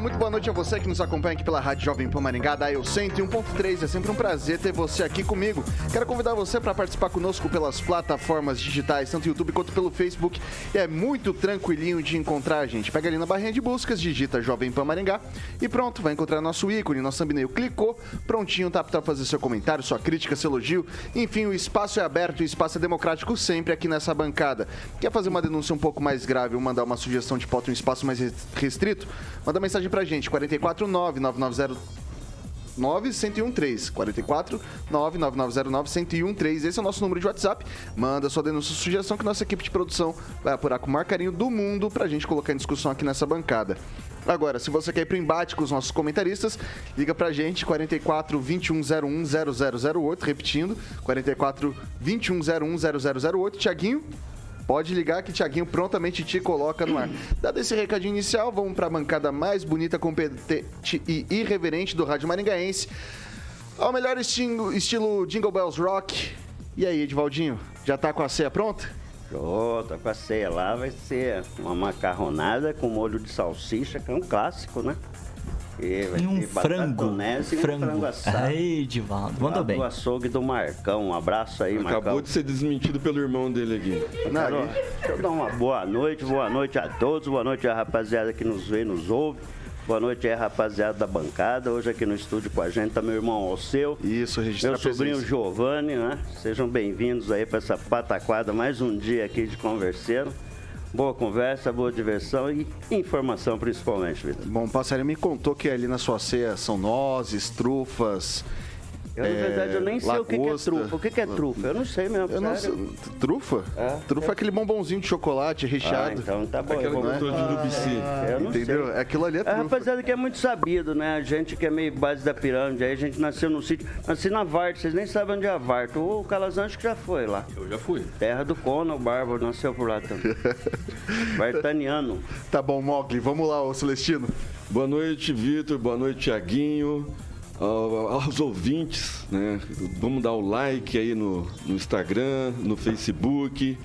Muito boa noite a você que nos acompanha aqui pela Rádio Jovem Pan Maringá, da Eu 101.3. É sempre um prazer ter você aqui comigo. Quero convidar você para participar conosco pelas plataformas digitais, tanto YouTube quanto pelo Facebook. É muito tranquilinho de encontrar gente. Pega ali na barrinha de buscas, digita Jovem Pan Maringá e pronto, vai encontrar nosso ícone, nosso thumbnail. Clicou, prontinho, tá para fazer seu comentário, sua crítica, seu elogio. Enfim, o espaço é aberto, o espaço é democrático sempre aqui nessa bancada. Quer fazer uma denúncia um pouco mais grave ou mandar uma sugestão de pauta em um espaço mais restrito? Manda mensagem pra gente, 449 9909 1013 44 99909 1013 Esse é o nosso número de WhatsApp. Manda sua denúncia, sugestão que nossa equipe de produção vai apurar com o maior carinho do mundo pra gente colocar em discussão aqui nessa bancada. Agora, se você quer ir pro embate com os nossos comentaristas, liga pra gente 44 2101 0008, repetindo, 44 2101 0008. Tiaguinho, Pode ligar que Tiaguinho prontamente te coloca no ar. Dado esse recadinho inicial, vamos para a bancada mais bonita, competente e irreverente do Rádio Maringaense. Ao melhor estilo, estilo Jingle Bells Rock. E aí, Edivaldinho, já tá com a ceia pronta? Pronto, com a ceia lá vai ser uma macarronada com molho de salsicha, que é um clássico, né? E, vai um frango. Um frango. frango assado. Aí, Divaldo, mandou bem. O açougue do Marcão. Um abraço aí, Acabou Marcão. de ser desmentido pelo irmão dele aqui. Não, deixa eu dar uma boa noite, boa noite a todos, boa noite a rapaziada que nos vê e nos ouve. Boa noite aí, rapaziada da bancada. Hoje aqui no estúdio com a gente tá meu irmão Alceu. Isso, registrar Meu sobrinho Giovanni, né? Sejam bem-vindos aí para essa pataquada, mais um dia aqui de converseiro. Boa conversa, boa diversão e informação principalmente, Vitor. Bom, passarinho me contou que ali na sua ceia são nozes, trufas, eu, na verdade, eu nem sei o que, que, é trufa. O que, que, é trufa? Eu não sei mesmo. Eu não sei. Trufa? É, trufa é. é aquele bombonzinho de chocolate recheado. Ah, então tá bom. Aquele é? de Urubici. Ah, Entendeu? Sei. Aquilo ali é trufa. A rapaziada que é muito sabido, né? A gente que é meio base da pirâmide. Aí a gente nasceu no sítio. Nasci na Varto. Vocês nem sabem onde é a Varto. O Calazan acho que já foi lá. Eu já fui. Terra do Cono, o Bárbaro nasceu por lá também. Vartaniano. Tá bom, Mogli. Vamos lá, ô Celestino. Boa noite, Vitor. Boa noite, Tiaguinho aos ouvintes, né? Vamos dar o like aí no, no Instagram, no Facebook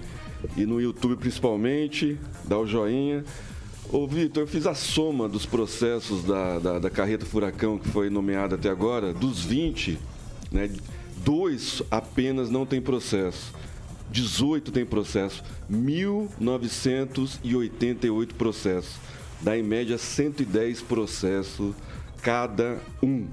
e no YouTube principalmente, dar o joinha. Ô Vitor, eu fiz a soma dos processos da, da, da, carreta Furacão que foi nomeada até agora, dos 20, né? Dois apenas não tem processo. 18 tem processo. 1.988 processos. Dá em média 110 processos cada um.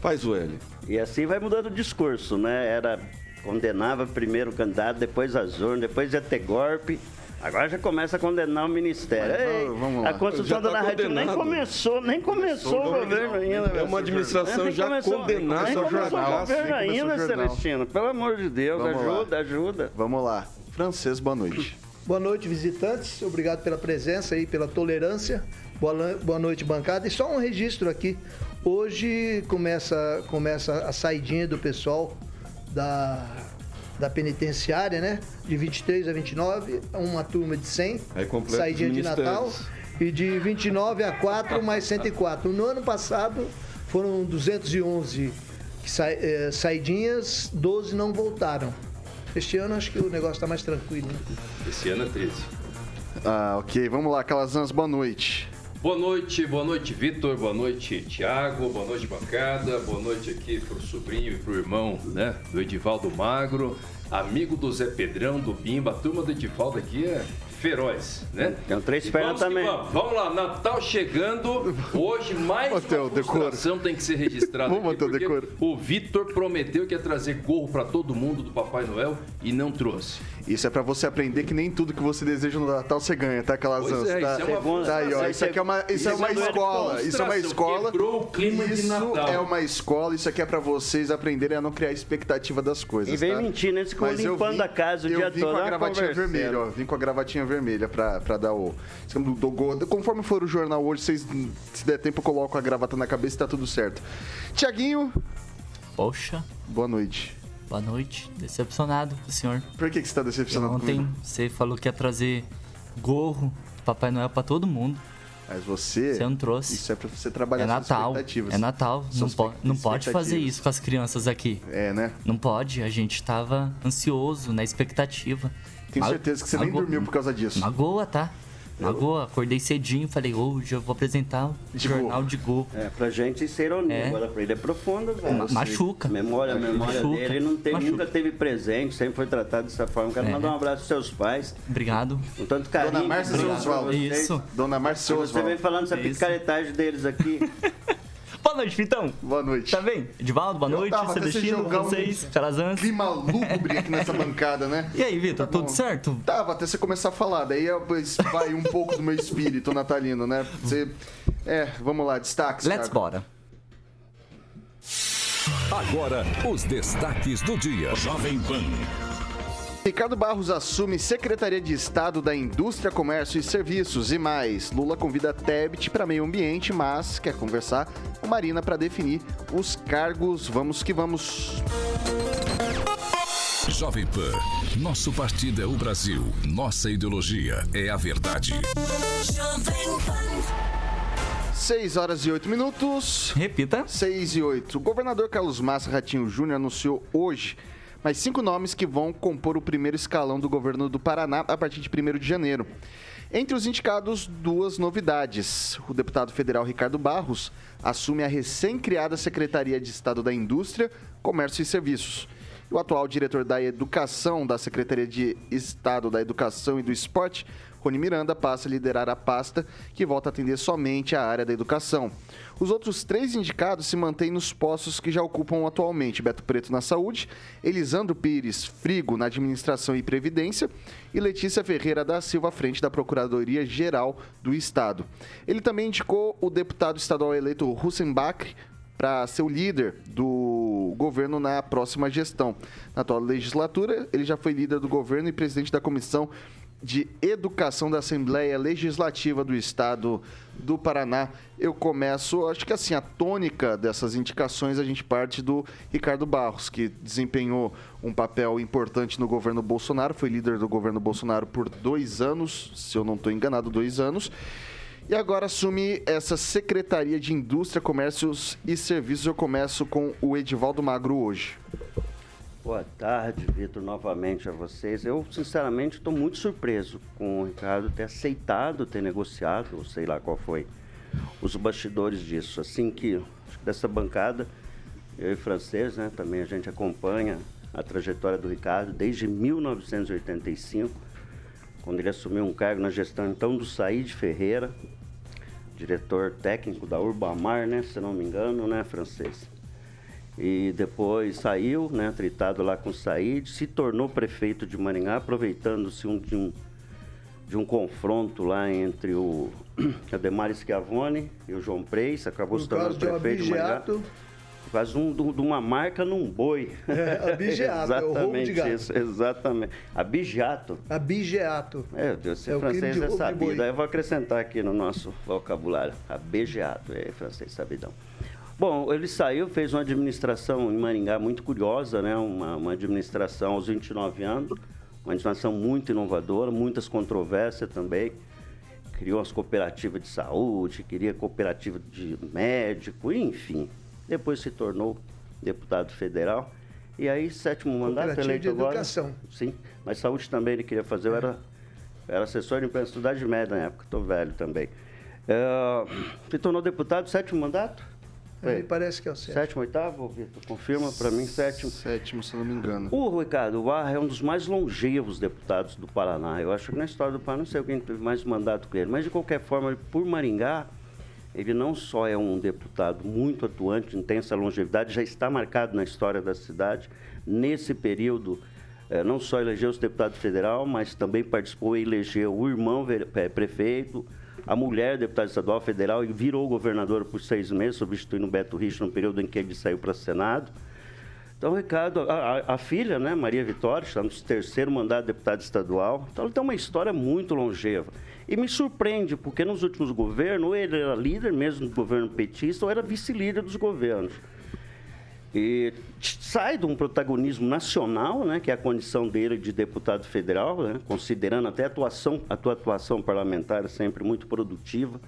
Faz o L. E assim vai mudando o discurso, né? Era condenava primeiro o candidato, depois as urnas, depois ia ter golpe. Agora já começa a condenar o ministério. Ei, vamos lá. A construção da tá narrativa nem começou, nem começou, o governo ainda. É uma administração já começou, condenada. Nem começou o governo ainda, Celestino. Pelo amor de Deus, vamos ajuda, lá. ajuda. Vamos lá. Francês, boa noite. Boa noite, visitantes. Obrigado pela presença e pela tolerância. Boa, boa noite, bancada. E só um registro aqui. Hoje começa, começa a saidinha do pessoal da, da penitenciária, né? De 23 a 29, uma turma de 100. Aí saidinha de Natal. E de 29 a 4, mais 104. No ano passado foram 211 sa, eh, saidinhas, 12 não voltaram. Este ano acho que o negócio está mais tranquilo. Né? Esse ano é 13. Ah, ok. Vamos lá, Calazans, boa noite. Boa noite, boa noite, Vitor, boa noite, Tiago, boa noite, bancada, boa noite aqui pro sobrinho e pro irmão, né, do Edivaldo Magro, amigo do Zé Pedrão, do Bimba, a turma do Edivaldo aqui é feroz, né? Tem três pernas também. Vamos. vamos. lá, Natal chegando. Hoje mais Mateu, uma frustração tem que ser registrada. Vamos, Mateu, decoro. O Vitor prometeu que ia trazer gorro para todo mundo do Papai Noel e não trouxe. Isso é para você aprender que nem tudo que você deseja no Natal você ganha, tá? Aquelas é, tá, isso é uma tá aí, ó. Isso aqui é uma, isso é uma escola. Isso é uma escola. Quebrou o clima isso de Natal. é uma escola. Isso aqui é para vocês aprenderem a não criar expectativa das coisas. E vem tá? mentindo, eles ficam limpando vim, a casa o dia todo. Eu vim com a gravatinha vermelha, ó. Vim com a gravatinha vermelha pra, pra dar o. Conforme for o jornal hoje, vocês, se der tempo, eu coloco a gravata na cabeça e tá tudo certo. Tiaguinho. Poxa. Boa noite. Boa noite. Decepcionado com o senhor. Por que, que você está decepcionado Ontem comigo? você falou que ia trazer gorro, Papai Noel para todo mundo. Mas você. Você não trouxe. Isso é para você trabalhar é Natal, É Natal. Não, po não pode fazer isso com as crianças aqui. É, né? Não pode. A gente tava ansioso, na expectativa. Tenho certeza que você nem dormiu por causa disso. Magoa, tá? Magoa, acordei cedinho, falei, hoje eu vou apresentar o de jornal de gol. É, pra gente isso é ironia, é. agora pra ele é profundo, velho. machuca. Memória, a memória machuca. dele, ele não teve, nunca teve presente, sempre foi tratado dessa forma. Quero é. mandar um abraço aos seus pais. Obrigado. Com tanto carinho. Dona Márcia Oswaldo. Isso. Dona Márcia Oswaldo. Você vem falando essa picaretagem deles aqui. Boa noite, Vitão. Boa noite. Tá bem? Edivaldo, boa noite. Celestino, vocês, Charazans. Clima lúgubre aqui nessa bancada, né? E aí, Vitor, tá tudo certo? Tava, até você começar a falar. Daí vai um pouco do meu espírito natalino, né? Você... É, vamos lá, destaques. Let's Thiago. bora. Agora, os destaques do dia. Jovem Pan. Ricardo Barros assume Secretaria de Estado da Indústria, Comércio e Serviços e mais. Lula convida Tebet para meio ambiente, mas quer conversar com Marina para definir os cargos. Vamos que vamos. Jovem Pan, nosso partido é o Brasil, nossa ideologia é a verdade. Jovem Pan. 6 horas e 8 minutos. Repita. 6 e 8. O governador Carlos Massa Ratinho Júnior anunciou hoje mais cinco nomes que vão compor o primeiro escalão do governo do Paraná a partir de 1 de janeiro. Entre os indicados, duas novidades. O deputado federal Ricardo Barros assume a recém-criada Secretaria de Estado da Indústria, Comércio e Serviços. O atual diretor da Educação da Secretaria de Estado da Educação e do Esporte, Rony Miranda passa a liderar a pasta, que volta a atender somente a área da educação. Os outros três indicados se mantêm nos postos que já ocupam atualmente: Beto Preto na saúde, Elisandro Pires Frigo na administração e previdência e Letícia Ferreira da Silva à frente da Procuradoria Geral do Estado. Ele também indicou o deputado estadual eleito Hussein Bakri para ser o líder do governo na próxima gestão. Na atual legislatura, ele já foi líder do governo e presidente da comissão de Educação da Assembleia Legislativa do Estado do Paraná. Eu começo, acho que assim, a tônica dessas indicações a gente parte do Ricardo Barros, que desempenhou um papel importante no governo Bolsonaro, foi líder do governo Bolsonaro por dois anos, se eu não estou enganado, dois anos. E agora assume essa Secretaria de Indústria, Comércios e Serviços. Eu começo com o Edivaldo Magro hoje. Boa tarde, Vitor, novamente a vocês. Eu, sinceramente, estou muito surpreso com o Ricardo ter aceitado ter negociado, sei lá qual foi, os bastidores disso. Assim que, dessa bancada, eu e francês, né, também a gente acompanha a trajetória do Ricardo desde 1985, quando ele assumiu um cargo na gestão então do Said Ferreira, diretor técnico da Urbamar, né, se não me engano, né, francês e depois saiu, né, tritado lá com o Said, se tornou prefeito de Maringá, aproveitando-se um, de, um, de um confronto lá entre o Ademar Schiavone e o João Preis, acabou se tornando prefeito de, Maringá. Faz um, de uma marca num boi. É, abigeato, é o roubo de gato. Isso, exatamente. Abigeato. Abigeato. É, Deus, se é francês é sabido. Aí eu vou acrescentar aqui no nosso vocabulário. Abigeato, é francês sabidão. Bom, ele saiu, fez uma administração em Maringá muito curiosa, né? uma, uma administração aos 29 anos, uma administração muito inovadora, muitas controvérsias também. Criou as cooperativas de saúde, queria cooperativa de médico, enfim. Depois se tornou deputado federal. E aí, sétimo mandato eleito de agora. educação. Sim, mas saúde também ele queria fazer. Eu era, era assessor de imprensa de média na época, estou velho também. É, se tornou deputado, sétimo mandato? Me parece que é o sétimo. Sétimo, oitavo, Vitor? Confirma para mim, sétimo. Sétimo, se não me engano. O Ricardo Barra é um dos mais longevos deputados do Paraná. Eu acho que na história do Paraná, não sei quem teve mais mandato que ele, mas de qualquer forma, por Maringá, ele não só é um deputado muito atuante, intensa longevidade, já está marcado na história da cidade. Nesse período, eh, não só elegeu-se deputado federal, mas também participou e elegeu o irmão eh, prefeito, a mulher deputada estadual federal e virou governador por seis meses, substituindo Beto Rich no período em que ele saiu para o Senado. Então, Ricardo, a, a, filha, né, Maria Vitória, está no terceiro mandato de deputada estadual. Então, ela tem uma história muito longeva. E me surpreende, porque nos últimos governos, ou ele era líder mesmo do governo petista, ou era vice-líder dos governos. E sai de um protagonismo nacional, né, que é a condição dele de deputado federal, né, considerando até a atuação, a tua atuação parlamentar sempre muito produtiva,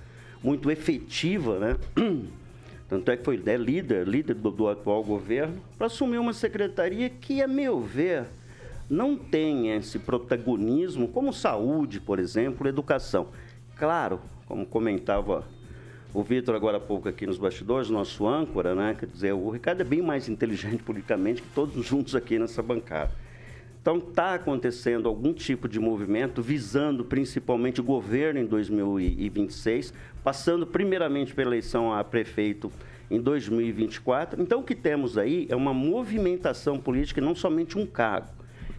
muito efetiva, né? Tanto é que foi né, líder, líder do, do atual governo, para assumir uma secretaria que, a meu ver, não tem esse protagonismo como saúde, por exemplo, educação. Claro, como comentava o Vitor, agora há pouco aqui nos bastidores, nosso âncora, né? Quer dizer, o Ricardo é bem mais inteligente politicamente que todos juntos aqui nessa bancada. Então, está acontecendo algum tipo de movimento visando principalmente o governo em 2026, passando primeiramente pela eleição a prefeito em 2024. Então, o que temos aí é uma movimentação política, não somente um cargo.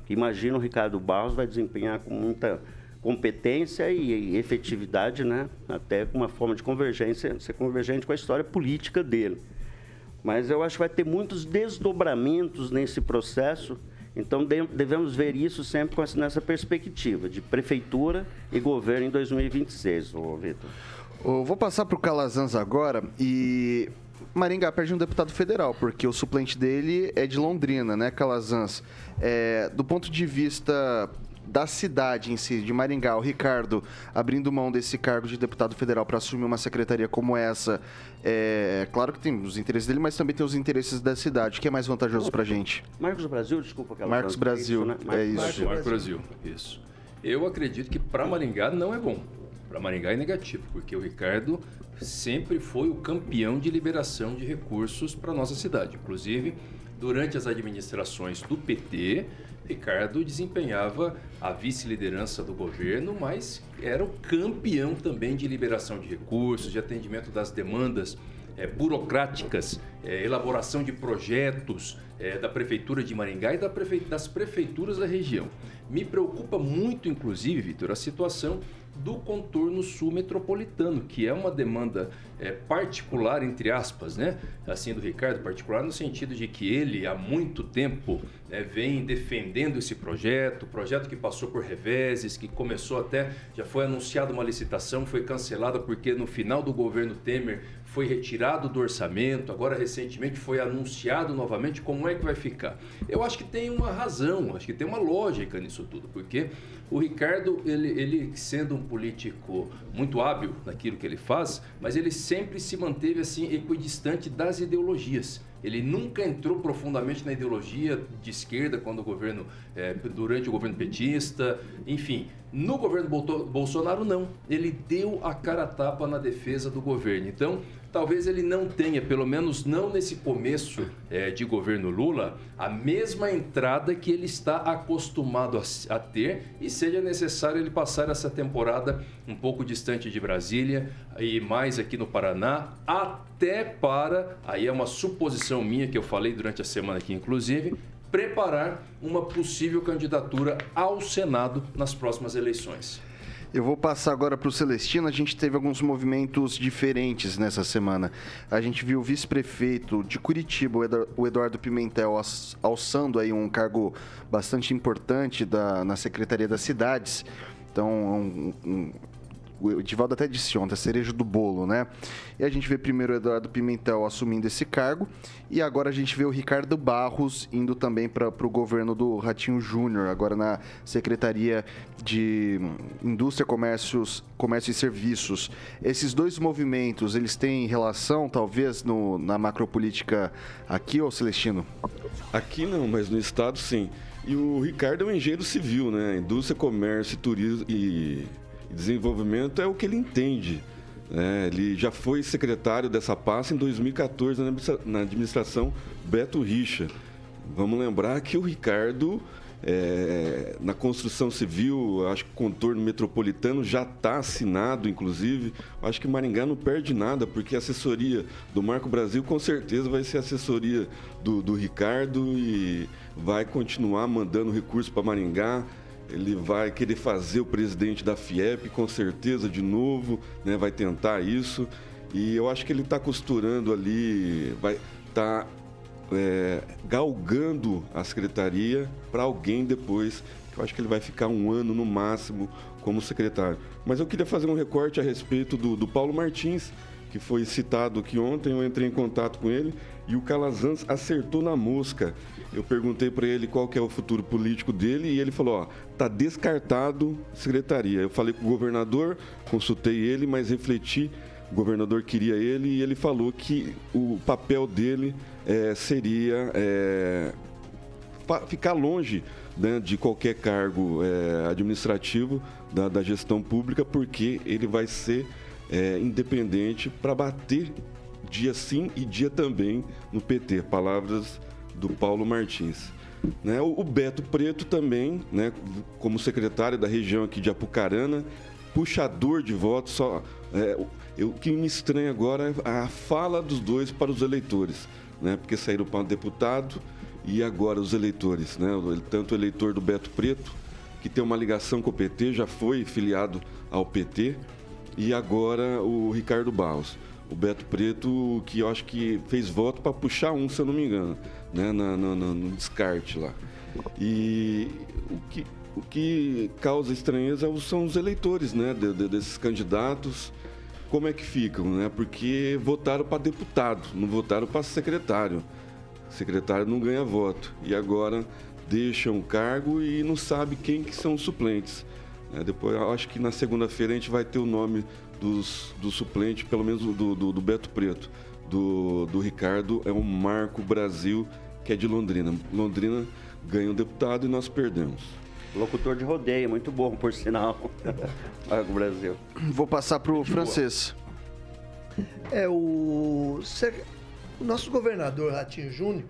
Imagina o Ricardo Barros vai desempenhar com muita competência e, efetividade, né? até com uma forma de convergência, ser convergente com a história política dele. Mas eu acho que vai ter muitos desdobramentos nesse processo, então devemos ver isso sempre nessa perspectiva de prefeitura e governo em 2026, ô Vitor. vou passar para o Calazans agora e Maringá perde um deputado federal, porque o suplente dele é de Londrina, né, Calazans? É, do ponto de vista da cidade em si, de Maringá, o Ricardo abrindo mão desse cargo de deputado federal para assumir uma secretaria como essa, é claro que tem os interesses dele, mas também tem os interesses da cidade. O que é mais vantajoso para a gente? Marcos Brasil, desculpa aquela Marcos Brasil, né? é isso. Marcos, Marcos Brasil, isso. Eu acredito que para Maringá não é bom. Para Maringá é negativo, porque o Ricardo sempre foi o campeão de liberação de recursos para nossa cidade. Inclusive, durante as administrações do PT, Ricardo desempenhava a vice-liderança do governo, mas era o campeão também de liberação de recursos, de atendimento das demandas é, burocráticas, é, elaboração de projetos é, da Prefeitura de Maringá e da prefe... das prefeituras da região. Me preocupa muito, inclusive, Vitor, a situação do contorno sul metropolitano, que é uma demanda é, particular, entre aspas, né? Assim, do Ricardo, particular no sentido de que ele, há muito tempo, é, vem defendendo esse projeto, projeto que passou por reveses, que começou até, já foi anunciada uma licitação, foi cancelada porque no final do governo Temer foi retirado do orçamento, agora recentemente foi anunciado novamente, como é que vai ficar? Eu acho que tem uma razão, acho que tem uma lógica nisso tudo, porque o Ricardo, ele, ele sendo um político muito hábil naquilo que ele faz, mas ele sempre se manteve assim equidistante das ideologias. Ele nunca entrou profundamente na ideologia de esquerda quando o governo, é, durante o governo petista, enfim. No governo Bolsonaro, não. Ele deu a cara a tapa na defesa do governo. Então, talvez ele não tenha, pelo menos não nesse começo é, de governo Lula, a mesma entrada que ele está acostumado a, a, ter e seja necessário ele passar essa temporada um pouco distante de Brasília e mais aqui no Paraná, até para, aí é uma suposição minha que eu falei durante a semana aqui, inclusive, preparar uma possível candidatura ao Senado nas próximas eleições. Eu vou passar agora para o Celestino. A gente teve alguns movimentos diferentes nessa semana. A gente viu o vice-prefeito de Curitiba, o Eduardo Pimentel, alçando aí um cargo bastante importante da, na Secretaria das Cidades. Então, um, um, o Edivaldo até disse ontem, a cereja do bolo, né? E a gente vê primeiro o Eduardo Pimentel assumindo esse cargo e agora a gente vê o Ricardo Barros indo também para o governo do Ratinho Júnior, agora na Secretaria de Indústria, Comércios, Comércio e Serviços. Esses dois movimentos, eles têm relação, talvez, no, na macropolítica aqui, ou Celestino? Aqui não, mas no Estado sim. E o Ricardo é um engenheiro civil, né? Indústria, comércio, turismo e desenvolvimento é o que ele entende. É, ele já foi secretário dessa pasta em 2014 na administração Beto Richa. Vamos lembrar que o Ricardo é, na construção civil, acho que contorno metropolitano já está assinado, inclusive. Acho que Maringá não perde nada, porque a assessoria do Marco Brasil com certeza vai ser assessoria do, do Ricardo e vai continuar mandando recursos para Maringá. Ele vai querer fazer o presidente da FIEP, com certeza, de novo, né? vai tentar isso. E eu acho que ele está costurando ali, vai tá é, galgando a secretaria para alguém depois, eu acho que ele vai ficar um ano no máximo como secretário. Mas eu queria fazer um recorte a respeito do, do Paulo Martins, que foi citado aqui ontem, eu entrei em contato com ele e o Calazans acertou na mosca. Eu perguntei para ele qual que é o futuro político dele e ele falou, ó, tá descartado secretaria. Eu falei com o governador, consultei ele, mas refleti, o governador queria ele e ele falou que o papel dele é, seria é, ficar longe né, de qualquer cargo é, administrativo da, da, gestão pública, porque ele vai ser é, independente para bater dia sim e dia também no PT. Palavras do Paulo Martins. Né, o, o Beto Preto também, né, como secretário da região aqui de Apucarana, puxador de votos. Só, é, o que me estranha agora é a fala dos dois para os eleitores né? Porque saíram para deputado e agora os eleitores, né? Tanto o eleitor do Beto Preto, que tem uma ligação com o PT, já foi filiado ao PT, e agora o Ricardo Barros. O Beto Preto, que eu acho que fez voto para puxar um, se eu não me engano, né? Na, na, no descarte lá. E o que, o que causa estranheza são os eleitores, né? De, de, desses candidatos como é que ficam, né? Porque votaram para deputado, não votaram para secretário. Secretário não ganha voto e agora deixam o cargo e não sabe quem que são os suplentes. É, depois, acho que na segunda-feira a gente vai ter o nome dos, do suplente, pelo menos do, do, do Beto Preto. Do, do Ricardo é o Marco Brasil, que é de Londrina. Londrina ganha um deputado e nós perdemos. Locutor de rodeio, muito bom, por sinal. Marco Brasil. Vou passar para o francês. É, o... o nosso governador Ratinho Júnior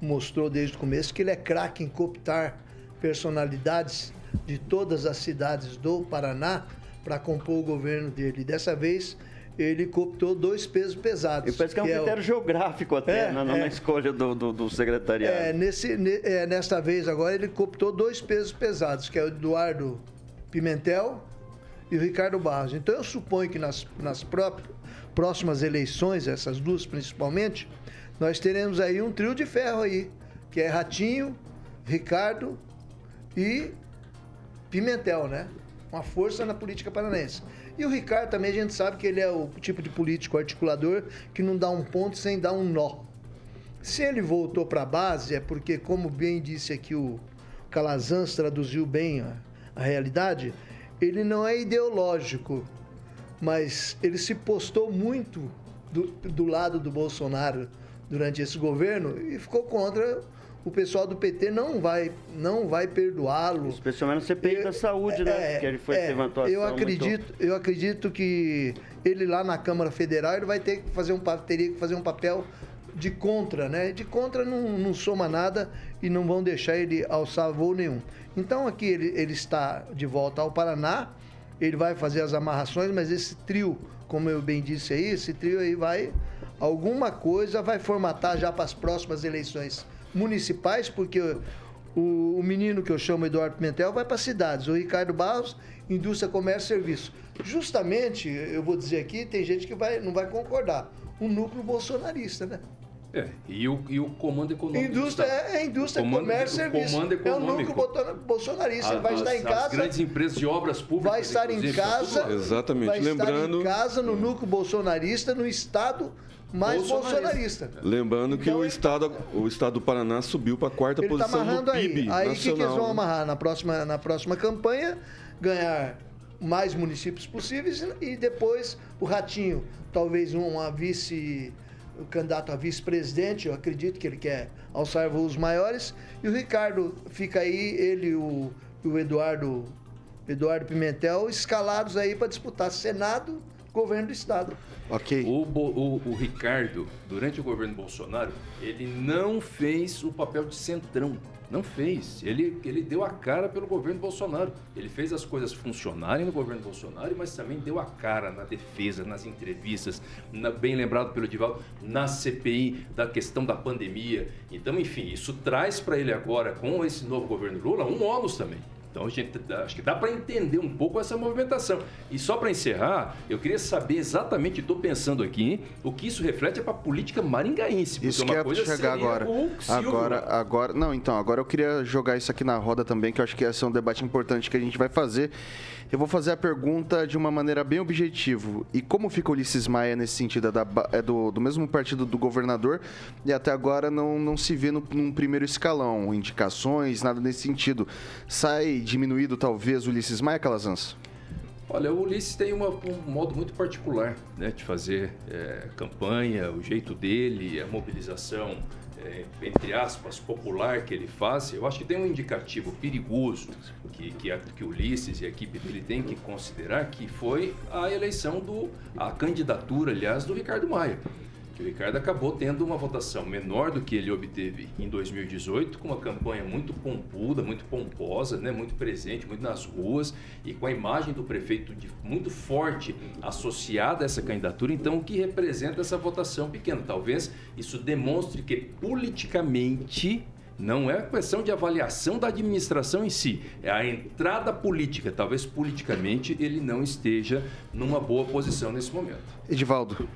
mostrou desde o começo que ele é craque em cooptar personalidades de todas as cidades do Paraná para compor o governo dele. Dessa vez ele cooptou dois pesos pesados. E parece que é um que critério é o... geográfico até é, na, na é, escolha do, do, do, secretariado. É, nesse, é, nesta vez agora ele cooptou dois pesos pesados, que é o Eduardo Pimentel e o Ricardo Barros. Então eu suponho que nas, nas próprias, próximas eleições, essas duas principalmente, nós teremos aí um trio de ferro aí, que é Ratinho, Ricardo e Pimentel, né? Uma força na política paranaense. E o Ricardo também a gente sabe que ele é o tipo de político articulador que não dá um ponto sem dar um nó. Se ele voltou para a base é porque, como bem disse aqui o Calazans, traduziu bem a, a realidade, ele não é ideológico, mas ele se postou muito do, do lado do Bolsonaro durante esse governo e ficou contra o pessoal do PT não vai, não vai perdoá-lo. Especialmente no CPI eu, da saúde, né? é, né? Que ele foi é, uma eu acredito, muito... eu acredito que ele lá na Câmara Federal ele vai ter que fazer um teria que fazer um papel de contra, né? De contra não, não soma nada e não vão deixar ele alçar voo nenhum. Então aqui ele, ele está de volta ao Paraná, ele vai fazer as amarrações, mas esse trio, como eu bem disse aí, esse trio aí vai alguma coisa vai formatar já para as próximas eleições municipais, porque o, o menino que eu chamo Eduardo Pimentel vai para cidades, o Ricardo Barros, indústria, comércio e serviço. Justamente, eu vou dizer aqui, tem gente que vai, não vai concordar, um núcleo bolsonarista, né? É, e o, e o comando econômico. Indústria, é, é indústria, comando, comércio e serviço. Comando econômico. É o núcleo bolsonarista. Ele vai estar em casa. As grandes empresas de obras públicas. Vai estar em casa. Exatamente. Vai Lembrando. estar em casa, no núcleo bolsonarista, no Estado mais bolsonarista. bolsonarista. Lembrando então, que o, estado, o estado do Paraná subiu para a quarta ele tá posição tá amarrando PIB aí. Aí o que, que, eles vão amarrar na próxima, na próxima campanha? Ganhar mais municípios possíveis e depois o Ratinho, talvez uma vice o candidato a vice-presidente, eu acredito que ele quer alçar voos maiores, e o Ricardo fica aí, ele e o, o Eduardo, Eduardo Pimentel, escalados aí para disputar Senado governo do Estado. Ok. O, o, o Ricardo, durante o governo Bolsonaro, ele não fez o papel de centrão. Não fez. Ele, ele deu a cara pelo governo Bolsonaro. Ele fez as coisas funcionarem no governo Bolsonaro, mas também deu a cara na defesa, nas entrevistas, na, bem lembrado pelo Divaldo, na CPI da questão da pandemia. Então, enfim, isso traz para ele agora, com esse novo governo Lula, um ônus também. Então a gente acho que dá para entender um pouco essa movimentação. E só para encerrar, eu queria saber exatamente, estou pensando aqui, o que isso reflete é para a política maringaense. Isso que é coisa chegar agora. Agora, agora, não, então agora eu queria jogar isso aqui na roda também, que eu acho que esse é um debate importante que a gente vai fazer. Eu vou fazer a pergunta de uma maneira bem objetiva. E como fica Ulisses Maia nesse sentido? É, da, é do, do, mesmo partido do governador e até agora não, não se vê no, num primeiro escalão. Indicações, nada nesse sentido. Sai diminuído talvez Ulisses Maia, Calazans? Olha, o Ulisses tem uma, um modo muito particular né, de fazer é, campanha, o jeito dele, a mobilização é, entre aspas, popular que ele faz, eu acho que tem um indicativo perigoso que, que, a, que Ulisses e a equipe dele têm que considerar, que foi a eleição do, a candidatura, aliás, do Ricardo Maia que o Ricardo acabou tendo uma votação menor do que ele obteve em 2018, com uma campanha muito pompuda, muito pomposa, né, muito presente, muito nas ruas e com a imagem do prefeito de, muito forte associada a essa candidatura. Então, o que representa essa votação pequena? Talvez isso demonstre que politicamente não é questão de avaliação da administração em si, é a entrada política. Talvez politicamente ele não esteja numa boa posição nesse momento. Edivaldo.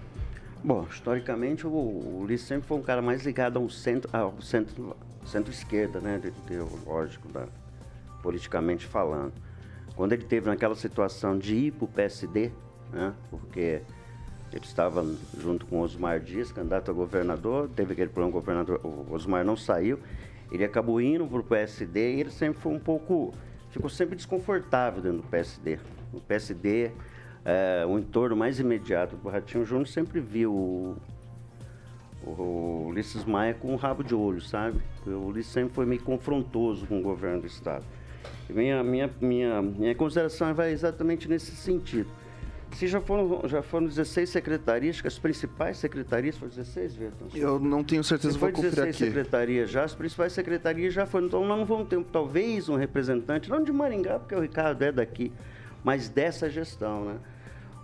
Bom, historicamente o Ulisses sempre foi um cara mais ligado ao centro, ao centro, centro-esquerda, né, ideológico, da, politicamente falando. Quando ele teve naquela situação de ir para o PSD, né, porque ele estava junto com Osmar Dias, candidato a governador, teve aquele problema, o governador, o Osmar não saiu, ele acabou indo para o PSD e ele sempre foi um pouco, ficou sempre desconfortável dentro do PSD. O PSD é, o entorno mais imediato do Ratinho Júnior sempre viu o, o Ulisses Maia com um rabo de olho, sabe? O Ulisses sempre foi meio confrontoso com o governo do Estado. E minha, minha, minha, minha consideração vai exatamente nesse sentido. Se já foram, já foram 16 secretarias, as principais secretarias foram 16, Vitor? Eu não tenho certeza, Se vou conferir 16 aqui. secretarias já, as principais secretarias já foram. Então, não vamos ter talvez um representante, não de Maringá, porque o Ricardo é daqui, mas dessa gestão, né?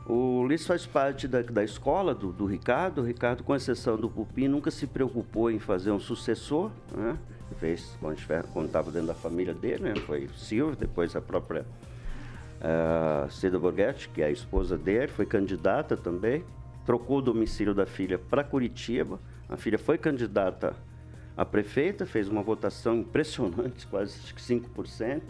O Ulisses faz parte da, da escola do, do, Ricardo. O Ricardo, com exceção do Pupim, nunca se preocupou em fazer um sucessor. Né? Fez quando estava dentro da família dele, né? foi o Silvio, depois a própria uh, Cida Borghetti, que é a esposa dele, foi candidata também. Trocou o domicílio da filha para Curitiba. A filha foi candidata a prefeita, fez uma votação impressionante, quase 5%.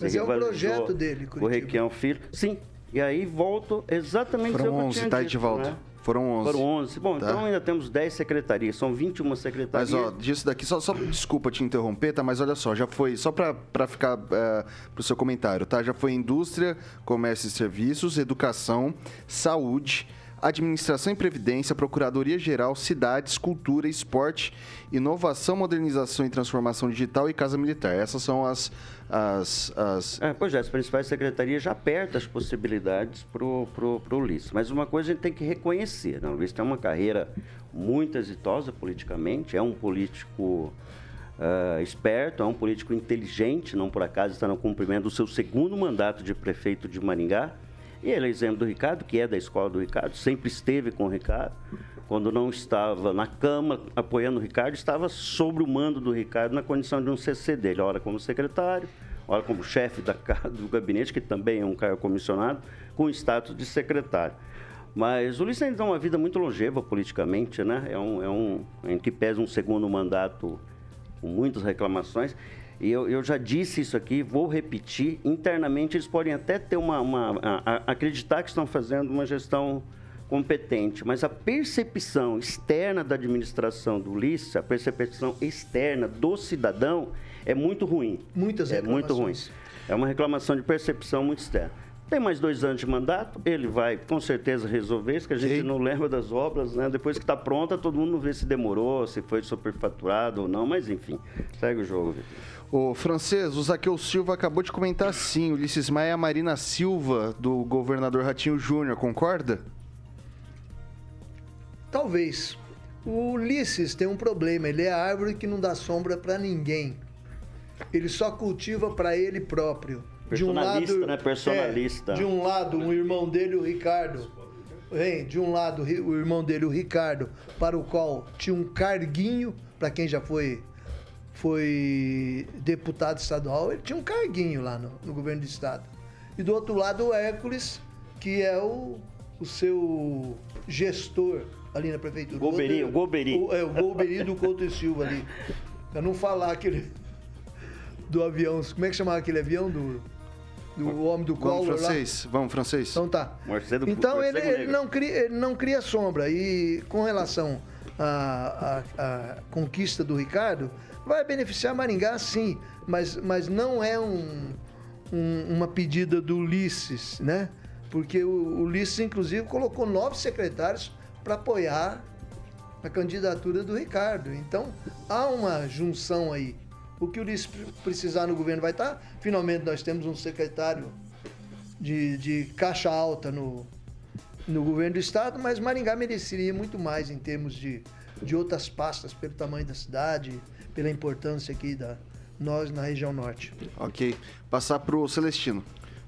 Mas é um projeto dele, Curitiba. O Requião Filho. Sim, e aí volto exatamente Foram 11, tá, de volta. Né? Foram 11. Foram 11. Bom, tá. então ainda temos 10 secretarias, são 21 secretarias. Mas, ó, disso daqui, só, só desculpa te interromper, tá? Mas olha só, já foi, só para ficar é, pro seu comentário, tá? Já foi indústria, comércio e serviços, educação, saúde, administração e previdência, procuradoria geral, cidades, cultura, esporte, inovação, modernização e transformação digital e casa militar. Essas são as as... as... É, pois é, as principais secretarias já apertam as possibilidades para o Ulisses. Mas uma coisa a gente tem que reconhecer, né? o Ulisses tem uma carreira muito exitosa politicamente, é um político uh, esperto, é um político inteligente, não por acaso está no cumprimento do seu segundo mandato de prefeito de Maringá. E ele exemplo do Ricardo, que é da escola do Ricardo, sempre esteve com o Ricardo. Quando não estava na cama apoiando o Ricardo, estava sobre o mando do Ricardo na condição de um CC dele, ora como secretário, ora como chefe da, do gabinete, que também é um cargo comissionado, com status de secretário. Mas o Ulisses tem uma vida muito longeva politicamente, né? É um, é um em que pesa um segundo mandato com muitas reclamações. E eu, eu já disse isso aqui, vou repetir. Internamente, eles podem até ter uma, uma a, a, acreditar que estão fazendo uma gestão competente, mas a percepção externa da administração do Ulisses, a percepção externa do cidadão é muito ruim. Muitas É muito ruim. É uma reclamação de percepção muito externa. Tem mais dois anos de mandato, ele vai com certeza resolver isso, que a gente Sim. não lembra das obras, né? Depois que está pronta, todo mundo vê se demorou, se foi superfaturado ou não, mas enfim, segue o jogo, Vitor. O francês, o Zaqueu Silva acabou de comentar assim, Ulisses Maia é a Marina Silva, do governador Ratinho Júnior, concorda? talvez. O Ulisses tem um problema, ele é árvore que não dá sombra para ninguém. Ele só cultiva para ele próprio. De um lado, né? Personalista. É, de um lado, um irmão dele, o Ricardo. Vem, de um lado, o irmão dele, o Ricardo, para o qual tinha um carguinho, para quem já foi foi deputado estadual, ele tinha um carguinho lá no, no governo do estado. E do outro lado, o Hércules, que é o, o seu gestor ali na prefeitura. Golberi, o Golberi. O, é, o Golberi do Couto e Silva ali. Pra não falar aquele. Do avião. Como é que chamava aquele avião? Do, do homem do Collor Vamos, francês. lá? Vamos, francês. Então tá. Marcelo, então ele, ele, não cria, ele não cria sombra. E com relação à, à, à conquista do Ricardo, vai beneficiar Maringá sim. Mas, mas não é um, um, uma pedida do Ulisses, né? Porque o Ulisses, inclusive, colocou nove secretários para apoiar a candidatura do Ricardo. Então, há uma junção aí. O que o Ulisses precisar no governo vai estar. Finalmente, nós temos um secretário de, de caixa alta no, no governo do estado, mas Maringá mereceria muito mais em termos de, de outras pastas, pelo tamanho da cidade, pela importância aqui da nós na região norte. Ok. Passar para o Celestino.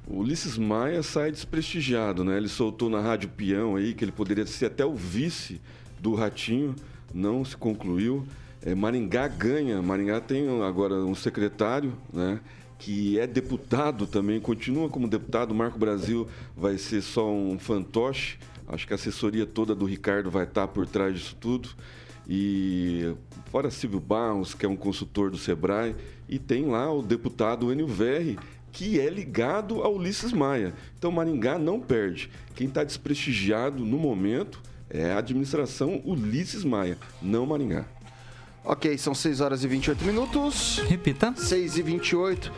O Ulisses Maia sai desprestigiado, né? Ele soltou na Rádio Peão aí que ele poderia ser até o vice do Ratinho, não se concluiu. É, Maringá ganha, Maringá tem agora um secretário, né? Que é deputado também, continua como deputado. Marco Brasil vai ser só um fantoche. Acho que a assessoria toda do Ricardo vai estar por trás disso tudo. E fora Silvio Barros, que é um consultor do Sebrae, e tem lá o deputado Enio Verri, que é ligado ao Ulisses Maia. Então Maringá não perde. Quem está desprestigiado no momento é a administração Ulisses Maia, não Maringá. Ok, são 6 horas e 28 minutos. Repita. 6 e 28.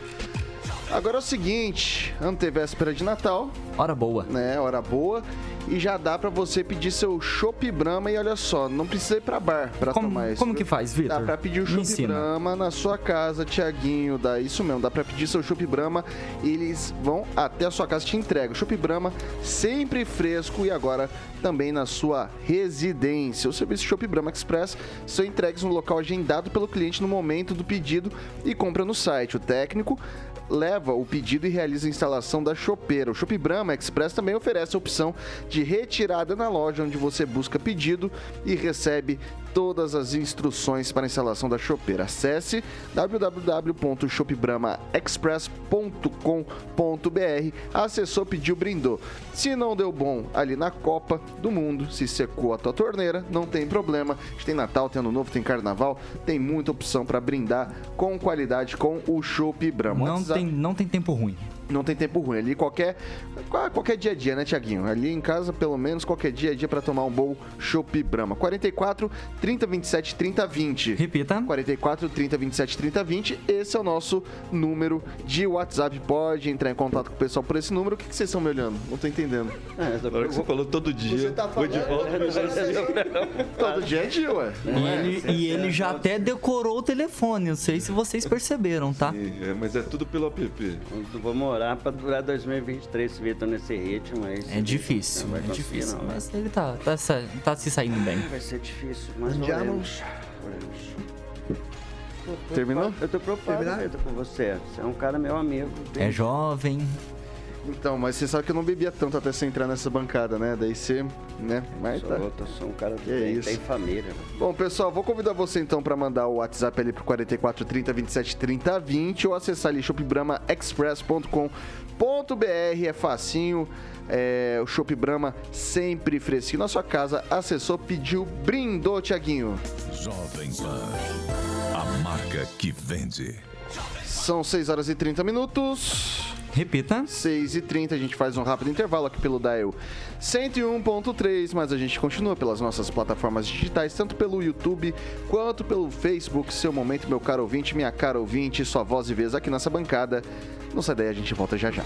Agora é o seguinte, antevéspera de Natal. Hora boa. Né, hora boa e já dá para você pedir seu Chopp Brahma e olha só, não precisa ir para bar para tomar isso. Como que faz, Vitor? Dá para pedir o Chopp Brahma na sua casa, Tiaguinho, dá isso mesmo, dá para pedir seu Chopp Brahma e eles vão até a sua casa te entregam. Chopp Brahma sempre fresco e agora também na sua residência. O serviço Chopp Brahma Express são entregues no local agendado pelo cliente no momento do pedido e compra no site. O técnico leva o pedido e realiza a instalação da chopeira. O Shop Brahma Express também oferece a opção de retirada na loja, onde você busca pedido e recebe todas as instruções para a instalação da chopeira. Acesse www.shopbramaexpress.com.br. Acessou, pediu, brindou. Se não deu bom ali na Copa do Mundo, se secou a tua torneira, não tem problema. A gente tem Natal, tem Ano Novo, tem Carnaval, tem muita opção para brindar com qualidade com o Chopp Brahma. Não tem, não tem tempo ruim não tem tempo ruim. Ali qualquer, qualquer dia a dia, né, Tiaguinho? Ali em casa, pelo menos, qualquer dia a dia para tomar um bom Chopp Brahma. 44 30 27 30 20. Repita. 44 30 27 30 20. Esse é o nosso número de WhatsApp. Pode entrar em contato com o pessoal por esse número. O que, que vocês estão me olhando? Não tô entendendo. É, Agora que você falou todo dia. Você tá falando, de volta, Todo dia é dia, ué. E, é? ele, e ele já até decorou o telefone. Não sei se vocês perceberam, tá? Sim, é, mas é tudo pelo app. Vamos demorar para durar 2023 se Vitor nesse ritmo. Aí, é difícil, é difícil. Não, mas ele tá, tá, tá, se saindo bem. Vai ser difícil, mas oremos. Terminou? Eu tô preocupado com você. Você é um cara meu amigo. Bem... É jovem. Então, mas você sabe que eu não bebia tanto até você entrar nessa bancada, né? Daí você, né? Mas sou, tá. eu sou um cara que tem, isso. tem família. Né? Bom, pessoal, vou convidar você então para mandar o WhatsApp ali pro 44 30 27 30 20 ou acessar ali shopbramaexpress.com.br. É facinho. É, o Shop Brahma sempre fresquinho na sua casa. Acessou, pediu, brindou, Tiaguinho. Jovem Pan, a marca que vende. São 6 horas e 30 minutos. Repita. 6 e 30 a gente faz um rápido intervalo aqui pelo Dial 101.3, mas a gente continua pelas nossas plataformas digitais, tanto pelo YouTube quanto pelo Facebook. Seu momento, meu caro ouvinte, minha cara ouvinte, sua voz e vez aqui nessa bancada. Não sai daí, a gente volta já já.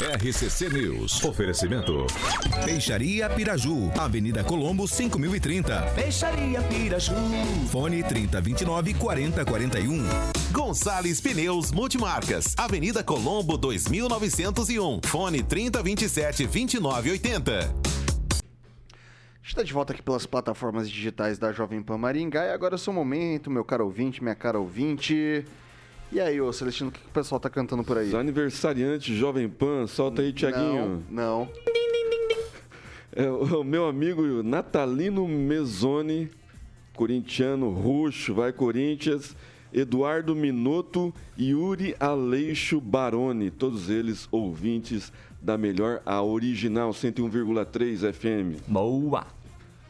RCC News. Oferecimento. Peixaria Piraju. Avenida Colombo, 5030. Peixaria Piraju. Fone 3029 4041. Gonçalves Pneus Multimarcas. Avenida Colombo, 2901. Fone 3027 2980 está de volta aqui pelas plataformas digitais da Jovem Pan Maringá e agora é o seu momento, meu caro ouvinte, minha cara ouvinte. E aí, ô Celestino, o que, que o pessoal tá cantando por aí? Os aniversariantes Jovem Pan, solta aí, Tiaguinho. Não, não. É, o meu amigo Natalino Mezzoni, corintiano roxo, vai Corinthians. Eduardo Minotto e Yuri Aleixo Baroni, todos eles ouvintes da melhor, a original 101,3 FM. Boa!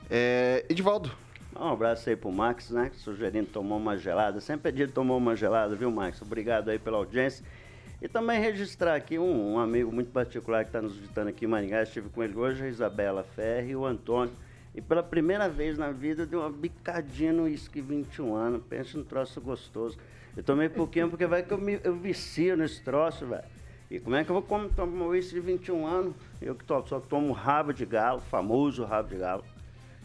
É, Edivaldo. Um abraço aí pro Max, né? Sugerindo tomar uma gelada. Sempre pedido tomar uma gelada, viu, Max? Obrigado aí pela audiência. E também registrar aqui um, um amigo muito particular que está nos visitando aqui em Maringá. Estive com ele hoje, a Isabela Ferri e o Antônio. E pela primeira vez na vida deu uma bicadinha no uísque 21 anos. Pensa num troço gostoso. Eu tomei pouquinho porque vai que eu, me, eu vicio nesse troço, velho. E como é que eu vou tomar uísque de 21 anos? Eu que só tomo rabo de galo, famoso rabo de galo.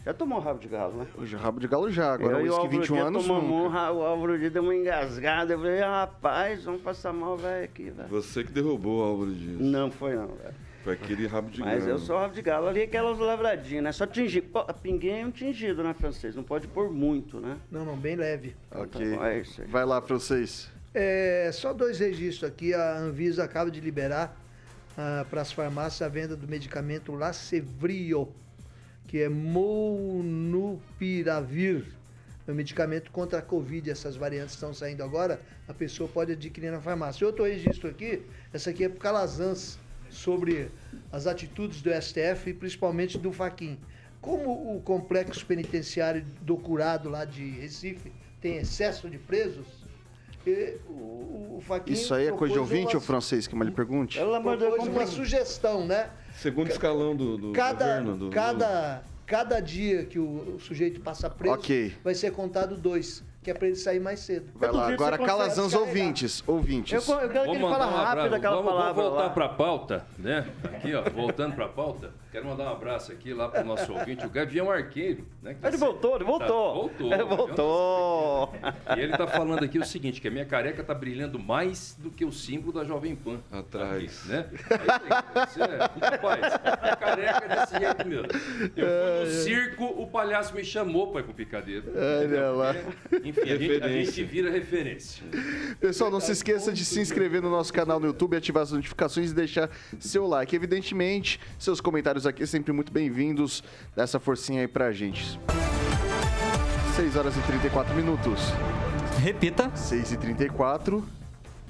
Já tomou rabo de galo, né? Hoje rabo de galo já, agora eu, uísque 21 anos tomamos um, o Álvaro Dias deu uma engasgada. Eu falei, rapaz, vamos passar mal, velho, aqui, velho. Você que derrubou o Álvaro Dias. Não foi não, velho. Foi aquele rabo de Mas galo. Mas eu sou rabo de galo ali, aquelas lavradinhas, né? Só tingir. Pô, pinguim é um tingido, né, francês? Não pode pôr muito, né? Não, não, bem leve. Ok. Então, é Vai lá, francês. É, só dois registros aqui. A Anvisa acaba de liberar ah, para as farmácias a venda do medicamento Lacevrio, que é Molnupiravir. É um medicamento contra a Covid. Essas variantes estão saindo agora. A pessoa pode adquirir na farmácia. Outro registro aqui, essa aqui é para Calazans sobre as atitudes do STF e principalmente do Faquin. Como o complexo penitenciário do Curado lá de Recife tem excesso de presos, o, o Faquin Isso aí é coisa de ouvinte uma, ou francês que lhe pergunte? Ela mandou uma sugestão, né? Segundo escalão do, do cada, governo. Do, cada, cada dia que o, o sujeito passa preso, okay. vai ser contado dois que é para ele sair mais cedo. Vai lá, agora calazans ouvintes, ouvintes. Eu, eu quero vamos que ele fale rápido aquela vamos, palavra Vamos voltar para a pauta, né? Aqui, ó, voltando para a pauta. Quero mandar um abraço aqui lá para o nosso ouvinte, o Gavião Arqueiro. Né, ele voltou, ele voltou. Tá, voltou. Ele voltou. E ele está falando aqui o seguinte, que a minha careca está brilhando mais do que o símbolo da Jovem Pan. Atrás. Aqui, né? Aí, você, rapaz, a careca é desse jeito mesmo. Eu fui no circo, o palhaço me chamou para ir com picadeiro. Olha lá. Enfim, a gente, a gente vira referência. Pessoal, não se esqueça de se inscrever no nosso canal no YouTube, ativar as notificações e deixar seu like. Evidentemente, seus comentários comentários aqui, sempre muito bem-vindos. Dá essa forcinha aí pra gente. 6 horas e 34 minutos. Repita. 6 e 34.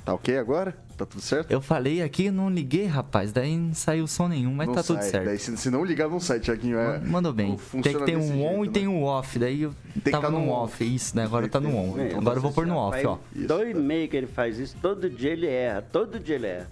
Tá ok agora? Tá tudo certo? Eu falei aqui, não liguei, rapaz. Daí não saiu som nenhum, mas não tá sai. tudo certo. Daí se, se, não ligar, não sai, Tiaguinho. É, Mandou bem. Tem que ter um jeito, on né? e tem um off. Daí eu tem tava tá no, no off. Isso, né? Agora tá no on. Agora eu vou pôr no off, ó. Dois meio que ele faz isso, todo dia ele erra. Todo dia ele erra.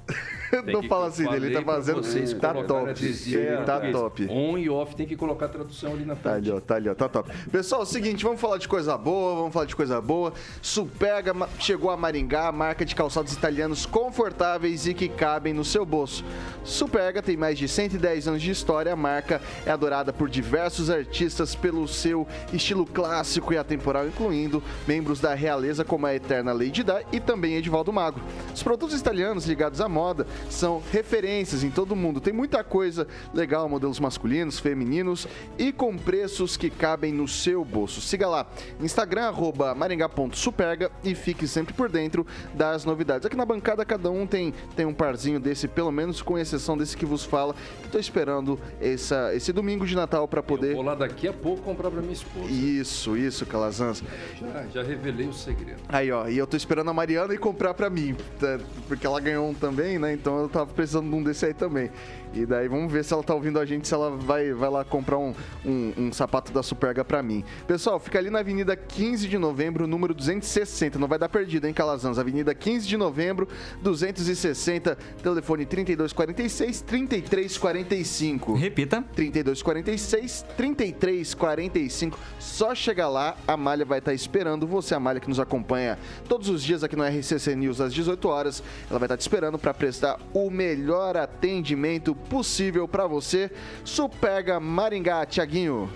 não fala assim dele, ele tá fazendo. Vocês tá top. Ele tá top. On e off tem que colocar a tradução ali na frente. Tá ali, ó, tá ali, ó, tá top. Pessoal, é o seguinte, vamos falar de coisa boa, vamos falar de coisa boa. Superga chegou a Maringá, marca de calçados italianos confortáveis e que cabem no seu bolso. Superga tem mais de 110 anos de história, a marca é adorada por diversos artistas pelo seu estilo clássico e atemporal, incluindo membros da realeza como a eterna Lady Di e também Edivaldo Mago. Os produtos italianos ligados à moda são referências em todo mundo. Tem muita coisa legal, modelos masculinos, femininos e com preços que cabem no seu bolso. Siga lá, Instagram, maringá.superga e fique sempre por dentro das novidades. Aqui na bancada cada um tem, tem um parzinho desse, pelo menos com exceção desse que vos fala, que tô esperando essa, esse domingo de Natal para poder. Eu vou lá daqui a pouco comprar para minha esposa. Isso, isso, Calazans. Já, já revelei o segredo. Aí, ó, e eu tô esperando a Mariana e comprar para mim, tá, porque ela ganhou um também, né? Então então eu tava precisando de um desse aí também. E daí vamos ver se ela tá ouvindo a gente, se ela vai, vai lá comprar um, um, um sapato da Superga pra mim. Pessoal, fica ali na Avenida 15 de Novembro, número 260. Não vai dar perdido, hein, Calazans? Avenida 15 de Novembro, 260, telefone 3246 3345. Repita. 3246 3345. Só chegar lá, a Malha vai estar esperando você, a Malha que nos acompanha todos os dias aqui no RCC News às 18 horas. Ela vai estar te esperando para prestar o melhor atendimento possível para você. Superga Maringá, Tiaguinho.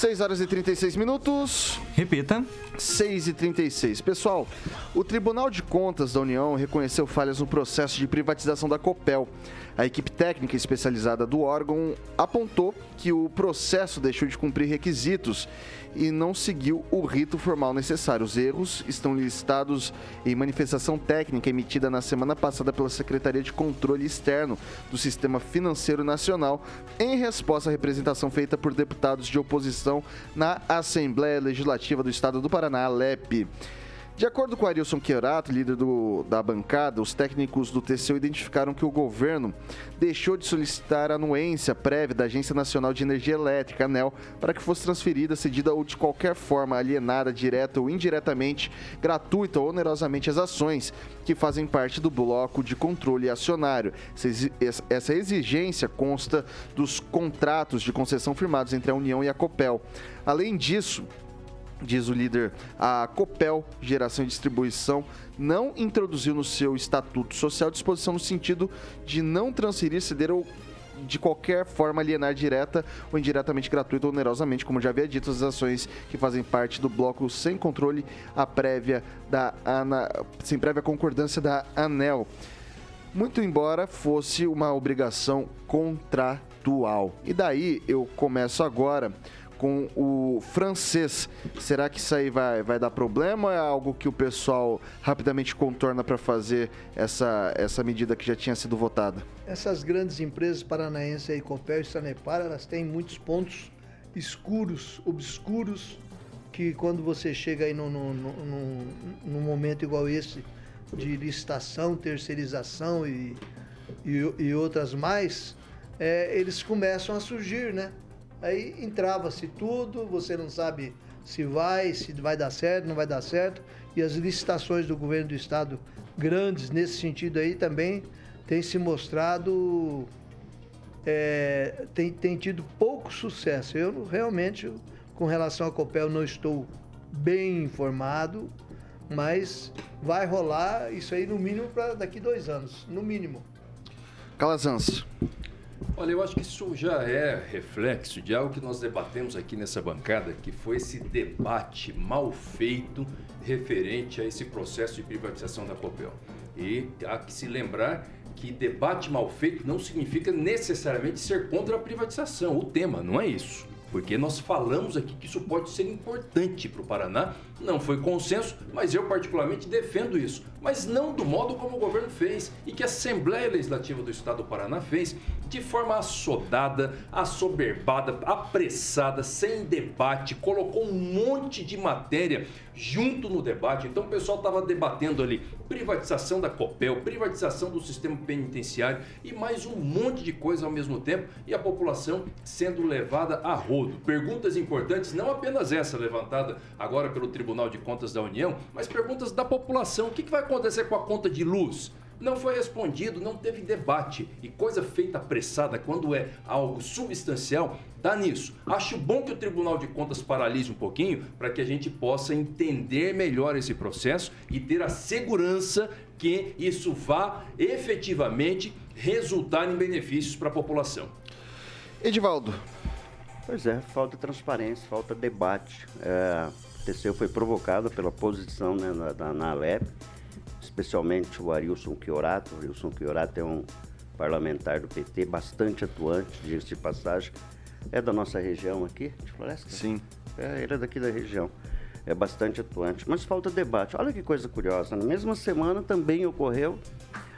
6 horas e 36 minutos. Repita. 6 e 36. Pessoal, o Tribunal de Contas da União reconheceu falhas no processo de privatização da Copel. A equipe técnica especializada do órgão apontou que o processo deixou de cumprir requisitos e não seguiu o rito formal necessário. Os erros estão listados em manifestação técnica emitida na semana passada pela Secretaria de Controle Externo do Sistema Financeiro Nacional, em resposta à representação feita por deputados de oposição na Assembleia Legislativa do Estado do Paraná, ALEP. De acordo com Arilson Queirato, líder do, da bancada, os técnicos do TCU identificaram que o governo deixou de solicitar anuência prévia da Agência Nacional de Energia Elétrica, ANEL, para que fosse transferida, cedida ou de qualquer forma alienada, direta ou indiretamente, gratuita ou onerosamente as ações que fazem parte do bloco de controle acionário. Essa exigência consta dos contratos de concessão firmados entre a União e a Copel. Além disso, diz o líder, a Copel Geração e Distribuição não introduziu no seu estatuto social disposição no sentido de não transferir, ceder ou de qualquer forma alienar direta ou indiretamente gratuita ou onerosamente, como já havia dito, as ações que fazem parte do bloco sem controle a prévia da ANA, sem prévia concordância da ANEL. Muito embora fosse uma obrigação contratual. E daí eu começo agora com o francês. Será que isso aí vai, vai dar problema ou é algo que o pessoal rapidamente contorna para fazer essa, essa medida que já tinha sido votada? Essas grandes empresas paranaenses aí, Copel e Sanepar, elas têm muitos pontos escuros, obscuros, que quando você chega aí num, num, num momento igual esse, de licitação, terceirização e, e, e outras mais, é, eles começam a surgir, né? Aí entrava-se tudo, você não sabe se vai, se vai dar certo, não vai dar certo. E as licitações do governo do estado grandes nesse sentido aí também têm se mostrado é, tem, tem tido pouco sucesso. Eu realmente, com relação à Copel, não estou bem informado, mas vai rolar isso aí no mínimo para daqui dois anos, no mínimo. Calazans. Olha, eu acho que isso já é reflexo de algo que nós debatemos aqui nessa bancada, que foi esse debate mal feito referente a esse processo de privatização da Copel. E há que se lembrar que debate mal feito não significa necessariamente ser contra a privatização. O tema não é isso. Porque nós falamos aqui que isso pode ser importante para o Paraná. Não foi consenso, mas eu particularmente defendo isso. Mas não do modo como o governo fez e que a Assembleia Legislativa do Estado do Paraná fez, de forma assodada, assoberbada, apressada, sem debate, colocou um monte de matéria junto no debate. Então o pessoal estava debatendo ali privatização da Copel, privatização do sistema penitenciário e mais um monte de coisa ao mesmo tempo e a população sendo levada a rodo. Perguntas importantes, não apenas essa levantada agora pelo Tribunal de Contas da União, mas perguntas da população. O que vai acontecer com a conta de luz? Não foi respondido, não teve debate. E coisa feita apressada, quando é algo substancial, dá nisso. Acho bom que o Tribunal de Contas paralise um pouquinho para que a gente possa entender melhor esse processo e ter a segurança que isso vá efetivamente resultar em benefícios para a população. Edivaldo. Pois é, falta transparência, falta debate. É, o TCU foi provocado pela posição né, na, na Alep especialmente o Arilson Chiorato. O Arilson Chiorato é um parlamentar do PT bastante atuante, diga-se de passagem. É da nossa região aqui, de Floresta? Sim. É, ele é daqui da região. É bastante atuante. Mas falta debate. Olha que coisa curiosa. Na mesma semana também ocorreu,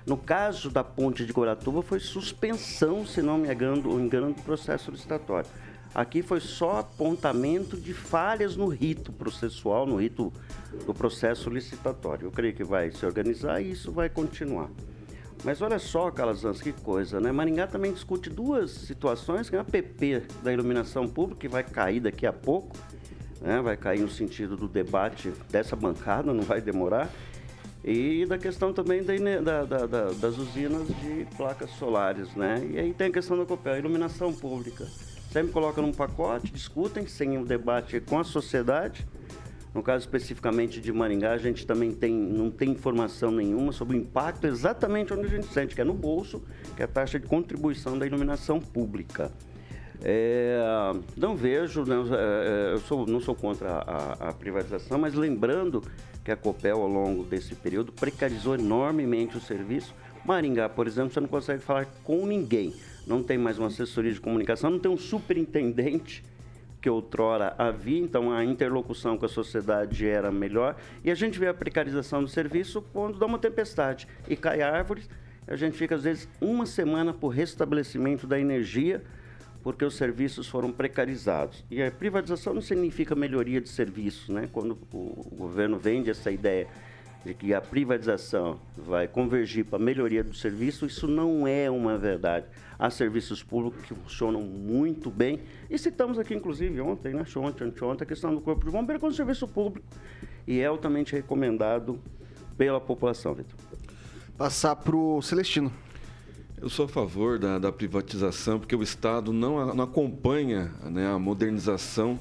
no caso da ponte de Guaratuba, foi suspensão, se não me engano do processo licitatório. Aqui foi só apontamento de falhas no rito processual, no rito do processo licitatório. Eu creio que vai se organizar e isso vai continuar. Mas olha só, Calazans, que coisa, né? Maringá também discute duas situações, que é a PP da iluminação pública, que vai cair daqui a pouco, né? vai cair no sentido do debate dessa bancada, não vai demorar, e da questão também da, da, da, das usinas de placas solares, né? E aí tem a questão da COPEL, iluminação pública. Sempre coloca num pacote, discutem sem um debate com a sociedade, no caso especificamente de Maringá, a gente também tem, não tem informação nenhuma sobre o impacto exatamente onde a gente sente, que é no bolso, que é a taxa de contribuição da iluminação pública. É, não vejo, né, é, eu sou, não sou contra a, a, privatização, mas lembrando que a Copel, ao longo desse período, precarizou enormemente o serviço. Maringá, por exemplo, você não consegue falar com ninguém. Não tem mais uma assessoria de comunicação, não tem um superintendente que outrora havia, então a interlocução com a sociedade era melhor. E a gente vê a precarização do serviço quando dá uma tempestade e cai árvores. A gente fica, às vezes, uma semana por restabelecimento da energia, porque os serviços foram precarizados. E a privatização não significa melhoria de serviços, né? Quando o governo vende essa ideia de que a privatização vai convergir para a melhoria do serviço, isso não é uma verdade. Há serviços públicos que funcionam muito bem, e citamos aqui, inclusive, ontem, né, ontem, ontem, a questão do Corpo de Bombeiro como serviço público, e é altamente recomendado pela população, Vitor. Passar para o Celestino. Eu sou a favor da, da privatização, porque o Estado não, não acompanha né, a modernização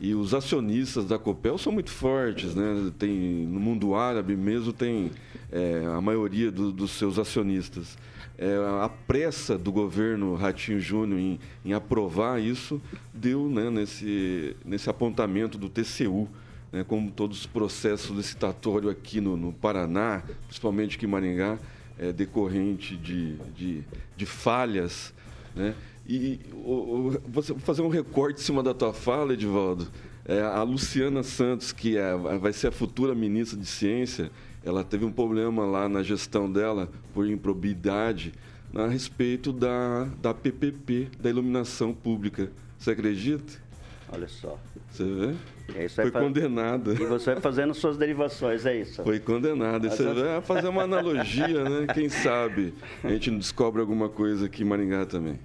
e os acionistas da Copel são muito fortes, né? Tem, no mundo árabe mesmo tem é, a maioria do, dos seus acionistas. É, a pressa do governo Ratinho Júnior em, em, aprovar isso deu né, nesse, nesse apontamento do TCU. Né, como todos os processos licitatórios aqui no, no Paraná, principalmente aqui em Maringá, é decorrente de, de, de falhas né? E o, você fazer um recorte em cima da tua fala, Edivaldo. É, a Luciana Santos, que é, vai ser a futura ministra de Ciência, ela teve um problema lá na gestão dela por improbidade a respeito da, da PPP, da iluminação pública. Você acredita? Olha só. Você vê? Foi condenada. E você vai fazendo suas derivações, é isso? Foi condenada. Você vai fazer uma analogia, né? Quem sabe a gente não descobre alguma coisa aqui em Maringá também.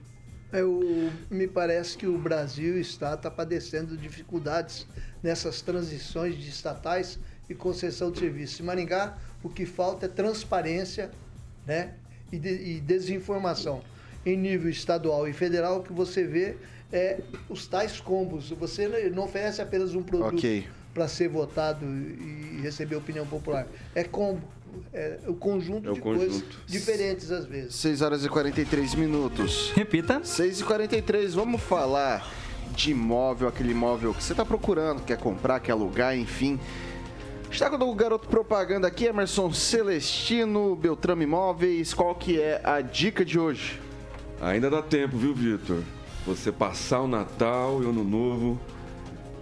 Eu, me parece que o Brasil está, está padecendo dificuldades nessas transições de estatais e concessão de serviços. Em Maringá, o que falta é transparência né, e, de, e desinformação. Em nível estadual e federal, o que você vê é os tais combos. Você não oferece apenas um produto okay. para ser votado e receber opinião popular. É combo. É o conjunto é o de conjunto. coisas diferentes às vezes. 6 horas e 43 minutos. Repita. 6 e 43 Vamos falar de imóvel, aquele imóvel que você está procurando, quer comprar, quer alugar, enfim. Está com o garoto propaganda aqui, Emerson Celestino, Beltrame Imóveis. Qual que é a dica de hoje? Ainda dá tempo, viu, Vitor? Você passar o Natal e o Ano Novo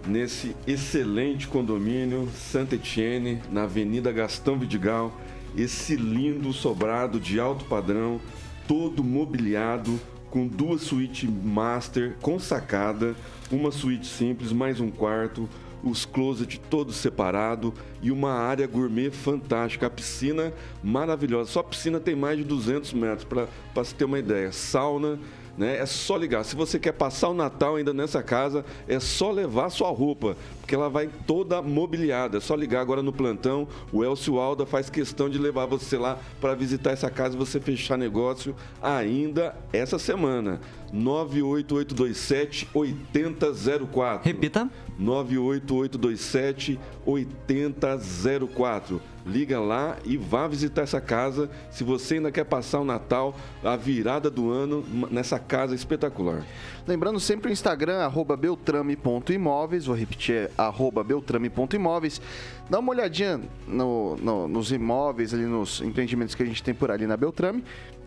nesse excelente condomínio Santa Etienne, na Avenida Gastão Vidigal, esse lindo sobrado de alto padrão, todo mobiliado, com duas suítes master com sacada, uma suíte simples, mais um quarto, os closet todos separados e uma área gourmet fantástica. A piscina maravilhosa. Só a piscina tem mais de 200 metros, para se ter uma ideia. Sauna, né? É só ligar. Se você quer passar o Natal ainda nessa casa, é só levar sua roupa, porque ela vai toda mobiliada. É só ligar agora no plantão. O Elcio Alda faz questão de levar você lá para visitar essa casa e você fechar negócio ainda essa semana. 98827 8004. Repita. 98827 8004. Liga lá e vá visitar essa casa se você ainda quer passar o Natal, a virada do ano nessa casa espetacular. Lembrando sempre o Instagram, arroba beltrame.imóveis, vou repetir, arroba beltrame.imóveis. Dá uma olhadinha no, no, nos imóveis, ali nos empreendimentos que a gente tem por ali na Beltrame.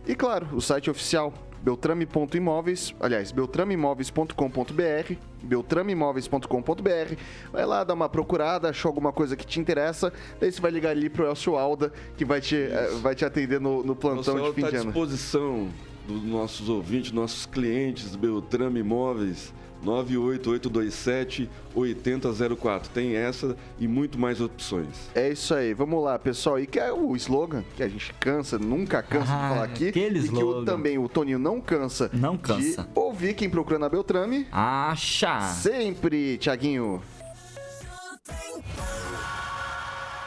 E claro, o site oficial beltrame.imóveis, aliás, beltrameimóveis.com.br, beltrameimóveis.com.br. Vai lá, dá uma procurada, achou alguma coisa que te interessa, daí você vai ligar ali pro Elcio Alda, que vai te, eh, vai te atender no, no plantão de fim tá de ano. à disposição dos nossos ouvintes, nossos clientes, Beltrame Imóveis, 98827 8004. Tem essa e muito mais opções. É isso aí. Vamos lá, pessoal. E que é o slogan que a gente cansa, nunca cansa ah, de falar aqui. Aquele e slogan. que o, também o Toninho não cansa. Não cansa. De ouvir quem procura na Beltrame. Acha. Sempre, Tiaguinho.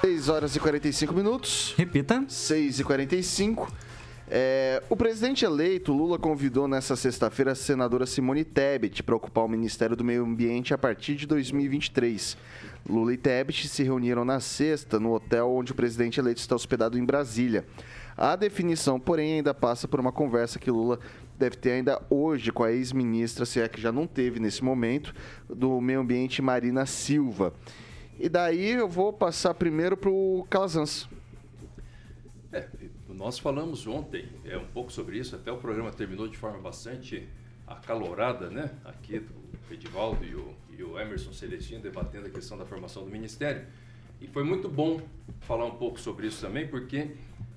6 horas e 45 minutos. Repita. 6 e 45 é, o presidente eleito Lula convidou nesta sexta-feira a senadora Simone Tebet para ocupar o Ministério do Meio Ambiente a partir de 2023. Lula e Tebet se reuniram na sexta no hotel onde o presidente eleito está hospedado em Brasília. A definição, porém, ainda passa por uma conversa que Lula deve ter ainda hoje com a ex-ministra, se é que já não teve nesse momento, do Meio Ambiente Marina Silva. E daí eu vou passar primeiro para o Calazans. Nós falamos ontem é, um pouco sobre isso, até o programa terminou de forma bastante acalorada, né? Aqui o Edivaldo e o, e o Emerson Celestino debatendo a questão da formação do Ministério. E foi muito bom falar um pouco sobre isso também, porque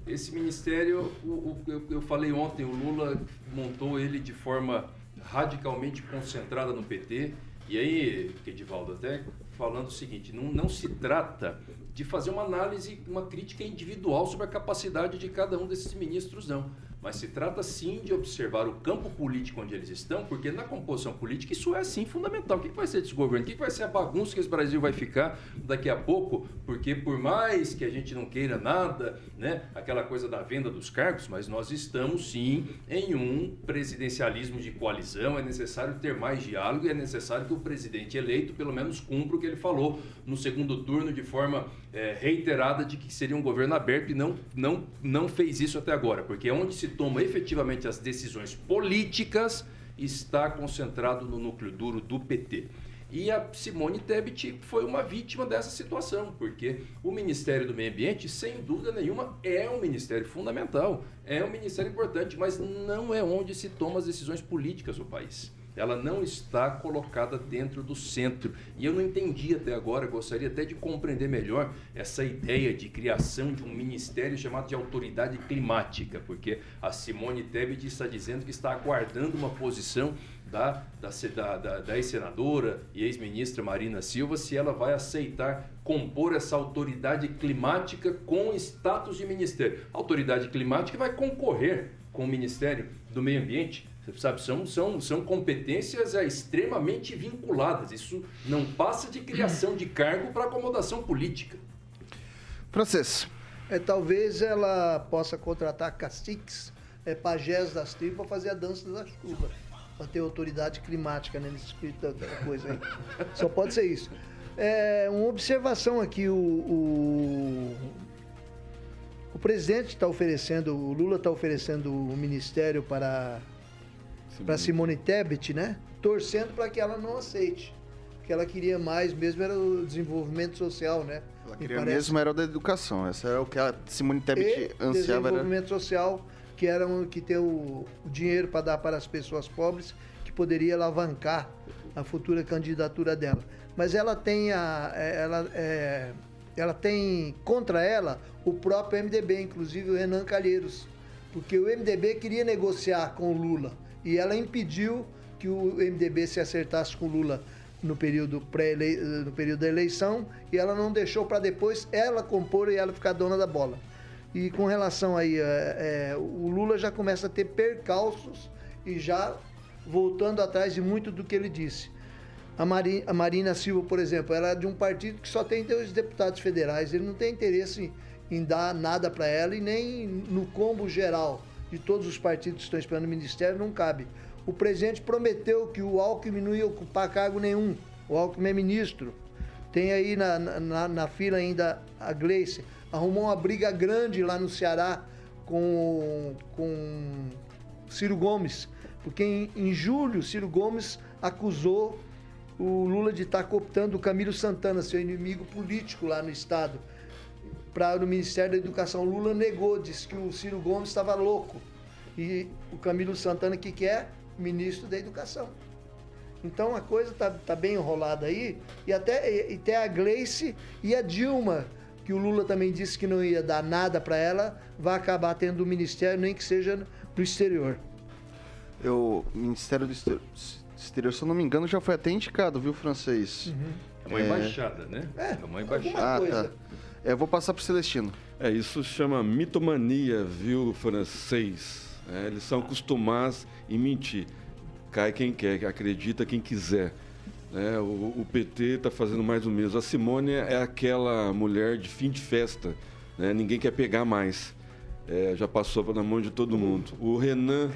esse Ministério, o, o, eu, eu falei ontem, o Lula montou ele de forma radicalmente concentrada no PT. E aí, Edivaldo, até falando o seguinte, não, não se trata de fazer uma análise, uma crítica individual sobre a capacidade de cada um desses ministros, não mas se trata sim de observar o campo político onde eles estão, porque na composição política isso é sim fundamental. O que vai ser desse governo? O que vai ser a bagunça que esse Brasil vai ficar daqui a pouco? Porque por mais que a gente não queira nada, né, aquela coisa da venda dos cargos, mas nós estamos sim em um presidencialismo de coalizão, é necessário ter mais diálogo e é necessário que o presidente eleito pelo menos cumpra o que ele falou no segundo turno de forma é, reiterada de que seria um governo aberto e não, não, não fez isso até agora, porque onde se toma efetivamente as decisões políticas está concentrado no núcleo duro do PT. E a Simone Tebet foi uma vítima dessa situação, porque o Ministério do Meio Ambiente, sem dúvida nenhuma, é um ministério fundamental, é um ministério importante, mas não é onde se toma as decisões políticas do país ela não está colocada dentro do centro. E eu não entendi até agora, gostaria até de compreender melhor essa ideia de criação de um ministério chamado de autoridade climática, porque a Simone Tebet está dizendo que está aguardando uma posição da, da, da, da ex-senadora e ex-ministra Marina Silva se ela vai aceitar compor essa autoridade climática com status de ministério. A autoridade climática vai concorrer com o Ministério do Meio Ambiente Sabe, são, são, são competências é, extremamente vinculadas. Isso não passa de criação de cargo para acomodação política. Francês. É, talvez ela possa contratar caciques, é, pajés das tribos para fazer a dança da chuva. Para ter autoridade climática né, nesse espírito da coisa aí. Só pode ser isso. É, uma observação aqui, o, o, o presidente está oferecendo, o Lula está oferecendo o ministério para para Simone Tebet, né? Torcendo para que ela não aceite. que ela queria mais mesmo era o desenvolvimento social, né? Ela queria mesmo era o da educação. Essa era o que a Simone Tebet e ansiava. Desenvolvimento era... social, que era um, que ter o, o dinheiro para dar para as pessoas pobres, que poderia alavancar a futura candidatura dela. Mas ela tem a, é, ela, é, ela tem contra ela o próprio MDB, inclusive o Renan Calheiros, porque o MDB queria negociar com o Lula e ela impediu que o MDB se acertasse com Lula no período, pré no período da eleição e ela não deixou para depois ela compor e ela ficar dona da bola. E com relação aí, é, é, o Lula já começa a ter percalços e já voltando atrás de muito do que ele disse. A, Mari, a Marina Silva, por exemplo, ela é de um partido que só tem dois deputados federais. Ele não tem interesse em dar nada para ela e nem no combo geral de todos os partidos que estão esperando o ministério não cabe. O presidente prometeu que o Alckmin não ia ocupar cargo nenhum. O Alckmin é ministro. Tem aí na, na, na fila ainda a Gleice. Arrumou uma briga grande lá no Ceará com, com Ciro Gomes. Porque em, em julho, Ciro Gomes acusou o Lula de estar cooptando o Camilo Santana, seu inimigo político lá no estado para o Ministério da Educação. Lula negou, disse que o Ciro Gomes estava louco. E o Camilo Santana, que, que é ministro da Educação. Então a coisa está tá bem enrolada aí. E até, e até a Gleice e a Dilma, que o Lula também disse que não ia dar nada para ela, vai acabar tendo o ministério, nem que seja no exterior. Eu, Ministério do Exterior, exterior, se eu não me engano, já foi até indicado, viu, francês? Uhum. É uma é... embaixada, né? É, é uma embaixada. Ah, tá. É, vou passar pro Celestino. É, isso chama mitomania, viu, francês? É, eles são acostumados em mentir. Cai quem quer, acredita quem quiser. É, o, o, PT está fazendo mais o mesmo. A Simone é aquela mulher de fim de festa. Né? Ninguém quer pegar mais. É, já passou na mão de todo mundo. O Renan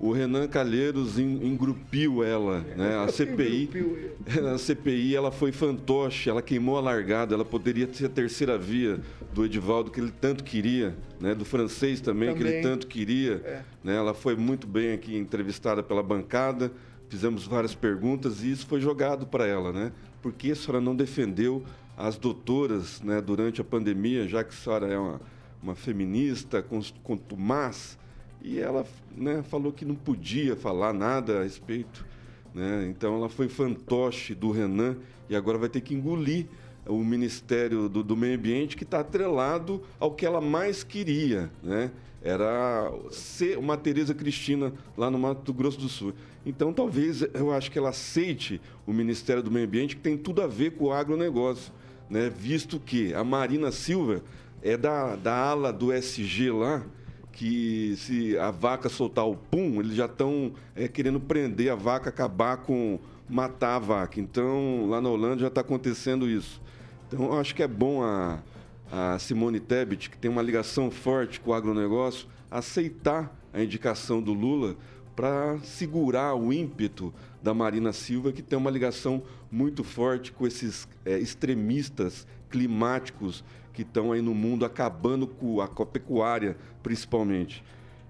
o Renan Calheiros engrupiu ela, né? A CPI, a CPI ela foi fantoche, ela queimou a largada, ela poderia ser a terceira via do Edivaldo que ele tanto queria, né? Do francês também, também. que ele tanto queria, é. né? Ela foi muito bem aqui entrevistada pela bancada, fizemos várias perguntas e isso foi jogado para ela, né? Por que a senhora não defendeu as doutoras, né? Durante a pandemia, já que a senhora é uma, uma feminista contumaz, e ela né, falou que não podia falar nada a respeito. Né? Então ela foi fantoche do Renan e agora vai ter que engolir o Ministério do, do Meio Ambiente que está atrelado ao que ela mais queria. Né? Era ser uma Tereza Cristina lá no Mato Grosso do Sul. Então talvez eu acho que ela aceite o Ministério do Meio Ambiente que tem tudo a ver com o agronegócio. Né? Visto que a Marina Silva é da, da ala do SG lá, que se a vaca soltar o pum, eles já estão é, querendo prender a vaca, acabar com matar a vaca. Então, lá na Holanda já está acontecendo isso. Então, eu acho que é bom a, a Simone Tebet, que tem uma ligação forte com o agronegócio, aceitar a indicação do Lula para segurar o ímpeto da Marina Silva, que tem uma ligação muito forte com esses é, extremistas climáticos que estão aí no mundo acabando com a, pecuária, principalmente.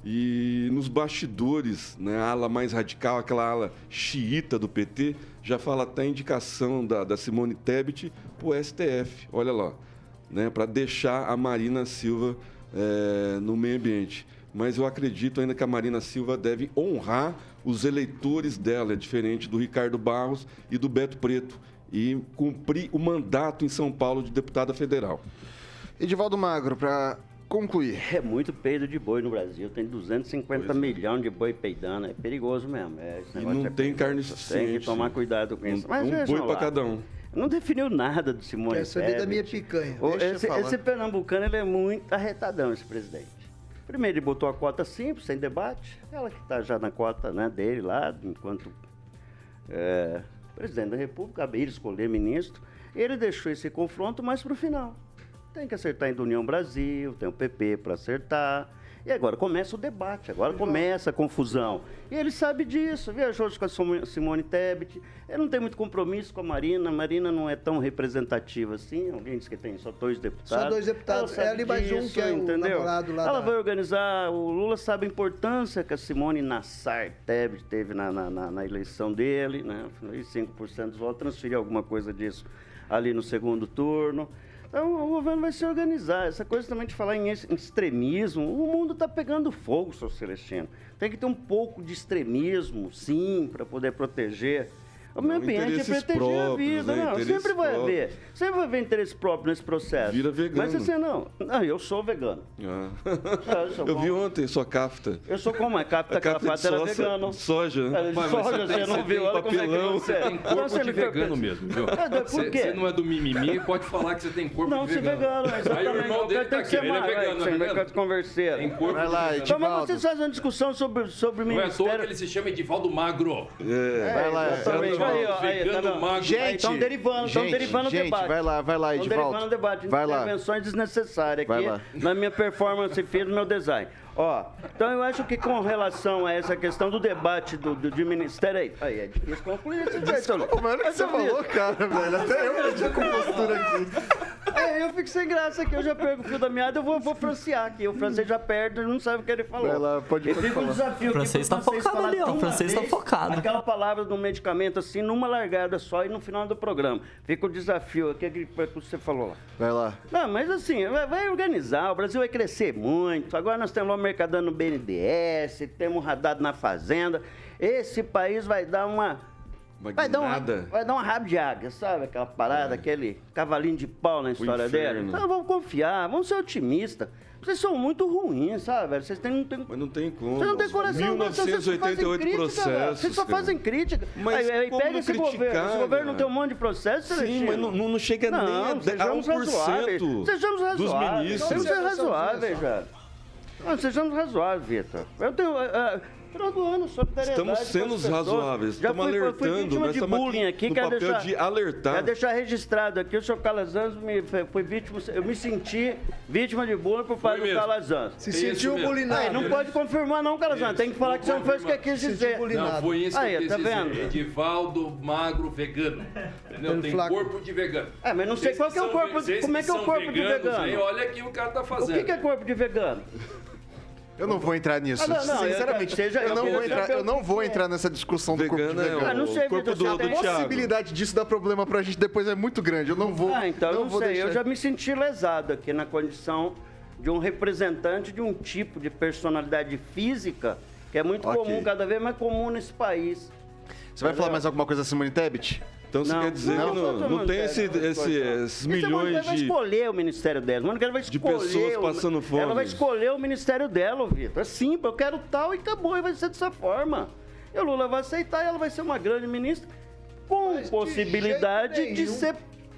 E nos bastidores, né, a ala mais radical, aquela ala xiita do PT, já fala até a indicação da, da Simone Tebet para o STF, olha lá, né, para deixar a Marina Silva é, no meio ambiente. Mas eu acredito ainda que a Marina Silva deve honrar os eleitores dela, diferente do Ricardo Barros e do Beto Preto, e cumprir o mandato em São Paulo de deputada federal. Edivaldo Magro, para concluir. É muito peido de boi no Brasil. Tem 250 pois é. milhões de boi peidando. É perigoso mesmo. É, e não é tem carne suficiente. Tem que tomar cuidado com isso. Mas um boi para cada um. Não definiu nada do Simone Quer saber da minha picanha. Esse, esse, pernambucano ele é muito arretadão, esse presidente. Primeiro ele botou a cota simples, sem debate. Ela que está já na cota né, dele lá, enquanto é, presidente da República, ele escolher ministro. Ele deixou esse confronto mais para o final. Tem que acertar ainda União Brasil, tem o PP para acertar. E agora começa o debate, agora começa a confusão. E ele sabe disso, viajou com a Simone Tebet, ele não tem muito compromisso com a Marina, a Marina não é tão representativa assim, alguém diz que tem só dois deputados. Só dois deputados, é ali mais um que é entendeu? namorado lá Ela da... vai organizar, o Lula sabe a importância que a Simone Nassar Tebet teve na, na, na, na eleição dele, né? 5% dos votos, transferiu alguma coisa disso ali no segundo turno. Então o governo vai se organizar. Essa coisa também de falar em extremismo, o mundo está pegando fogo, seu Celestino. Tem que ter um pouco de extremismo, sim, para poder proteger o meio ambiente é proteger próprios, a vida. Né? Não, sempre vai próprios. haver. Sempre vai haver interesse próprio nesse processo. Vira vegano. Mas assim, não. Não, eu sou vegano. Ah. eu, eu vi ontem sua cafta. Eu sou como? A cafta, aquela parte era vegano. Soja. Né? Mas, soja, você, você não viu? Olha como é que você é. Tem corpo você de vegano mesmo, viu? É, por quê? Você não é do mimimi, pode falar que você tem corpo não, de vegano. Não, se vegano, exatamente. Aí o irmão dele tá aqui, ele é vegano, Você vai converseiro. Tem corpo Vai lá, Então, mas vocês fazem uma discussão sobre o ministério... Não é à toa que ele se chama Edivaldo Magro. É, vai lá. Aí, Tá magro. Gente, estão derivando, estão derivando o debate. Vai lá, vai lá, Edivaldo. Estão derivando o debate. Vai Intervenções desnecessárias aqui na minha performance fiz no meu design. Ó, então eu acho que com relação a essa questão do debate do, do, de ministério aí, aí é difícil concluir esse Desculpa, mano, que você falou, cara, velho. Até eu perdi a compostura aqui. É, eu fico sem graça aqui, eu já perco o fio da meada, eu vou, vou francear aqui. O francês já perde, não sabe o que ele falou. Vai lá, pode, pode fica um desafio o francês tá focado ali, ó. O francês tá focado. Aquela palavra do medicamento assim, numa largada só e no final do programa. Fica o desafio aqui que você falou lá. Vai lá. Não, mas assim, vai organizar, o Brasil vai crescer muito. Agora nós temos lá o Mercadão no BNDES, temos radado na Fazenda. Esse país vai dar uma Vai dar, um, vai dar uma rabo de águia, sabe? Aquela parada, é. aquele cavalinho de pau na história dele. Então vamos confiar, vamos ser otimistas. Vocês são muito ruins, sabe, velho? Vocês têm, não tem... Mas não tem como. Vocês não têm coração. 1988 vocês processos. Vocês só fazem crítica. Mas aí, pega esse criticar, governo. Esse governo não tem um monte de processos, Sim, mas não, não chega não, nem a, a 1% razoáveis. Sejamos razoáveis. dos ministros. Ser razoáveis, velho. Não, sejamos razoáveis, Vitor. Eu tenho... Uh, Final do ano, solidariedade. Estamos sendo razoáveis, Já estamos fui, alertando. Fui nós de bullying aqui, no papel deixar, de alertar. Quero deixar registrado aqui, o senhor Calazans me, foi vítima, eu me senti vítima de bullying por parte do Calazans. Se sentiu bullyingado. não pode confirmar não, Calazans, tem que falar que você não foi isso que quis dizer. Não, foi isso que eu quis tá vendo? Edivaldo magro vegano. Entendeu? Tem corpo de vegano. É, mas não sei qual que é o corpo, como é que é o corpo de vegano. olha aqui o cara tá fazendo. O que é corpo de vegano? Eu não vou entrar nisso. Ah, não, não, Sinceramente, eu, seja, eu, não vou entrar, eu não vou entrar nessa discussão do corpo vegano. É ah, não sei, o corpo do, do, A possibilidade disso dar problema pra gente depois é muito grande. Eu não vou. Ah, então não, não vou sei. Deixar... Eu já me senti lesado aqui na condição de um representante de um tipo de personalidade física que é muito okay. comum, cada vez mais comum nesse país. Você vai falar mais alguma coisa, Simone Tebet? Então você quer dizer não, que não, não, não tem esse, esse, esses milhões de. vai escolher o ministério dela. Mano, ela vai escolher. De pessoas passando fome. Ela vai escolher o ministério dela, Vitor. É simples, eu quero tal e acabou. E vai ser dessa forma. E o Lula vai aceitar e ela vai ser uma grande ministra com Mas possibilidade de, de ser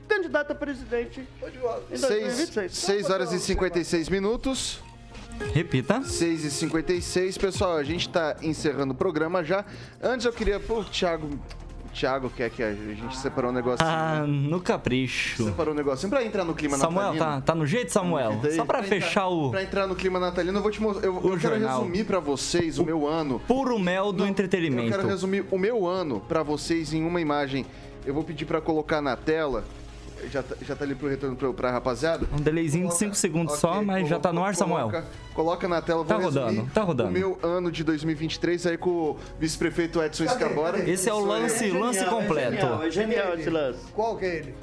candidata a presidente em 2026. 6 horas e 56 minutos. Repita. 6 e 56 Pessoal, a gente está encerrando o programa já. Antes eu queria. Pô, Thiago Thiago quer que a gente separou um negocinho. Ah, no capricho. Separou um negocinho pra entrar no clima Samuel, natalino. Samuel, tá, tá no jeito, Samuel? Só pra, pra fechar entrar, o... Pra entrar no clima natalino, eu vou te mostrar... Eu, eu quero resumir pra vocês o, o, meu ano. Puro mel do Não, entretenimento. Eu quero resumir o meu ano pra vocês em uma imagem. Eu vou pedir pra colocar na tela já tá, já tá ali pro retorno pra, pra rapaziada? Um delayzinho de 5 segundos okay, só, mas já tá no ar, Samuel. Coloca, coloca na tela, tá rodando, tá rodando. O meu ano de 2023 aí com o vice-prefeito Edson Escabora. Esse é o lance, é lance completo. É genial, é genial esse lance. Qual que é ele?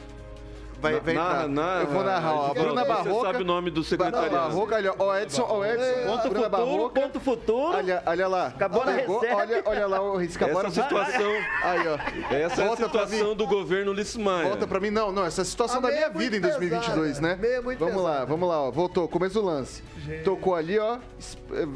Vai, vai narra, narra, eu vou narrar, ó. Bruna Barroca. Você sabe o nome do secretário? Barroca, olha, ó, Edson, ó, Edson. Ponto Bruna futuro, Barroca. ponto futuro. Olha, olha lá. Acabou na recebe. Olha, olha lá o risco. Essa situação, aí, ó. Essa Volta é a situação do governo Lismaia. Volta pra mim, não, não, essa é a situação a da minha é vida em 2022, né? É vamos pesado. lá, vamos lá, ó. Voltou, começo do lance. Gente. Tocou ali, ó. Eh,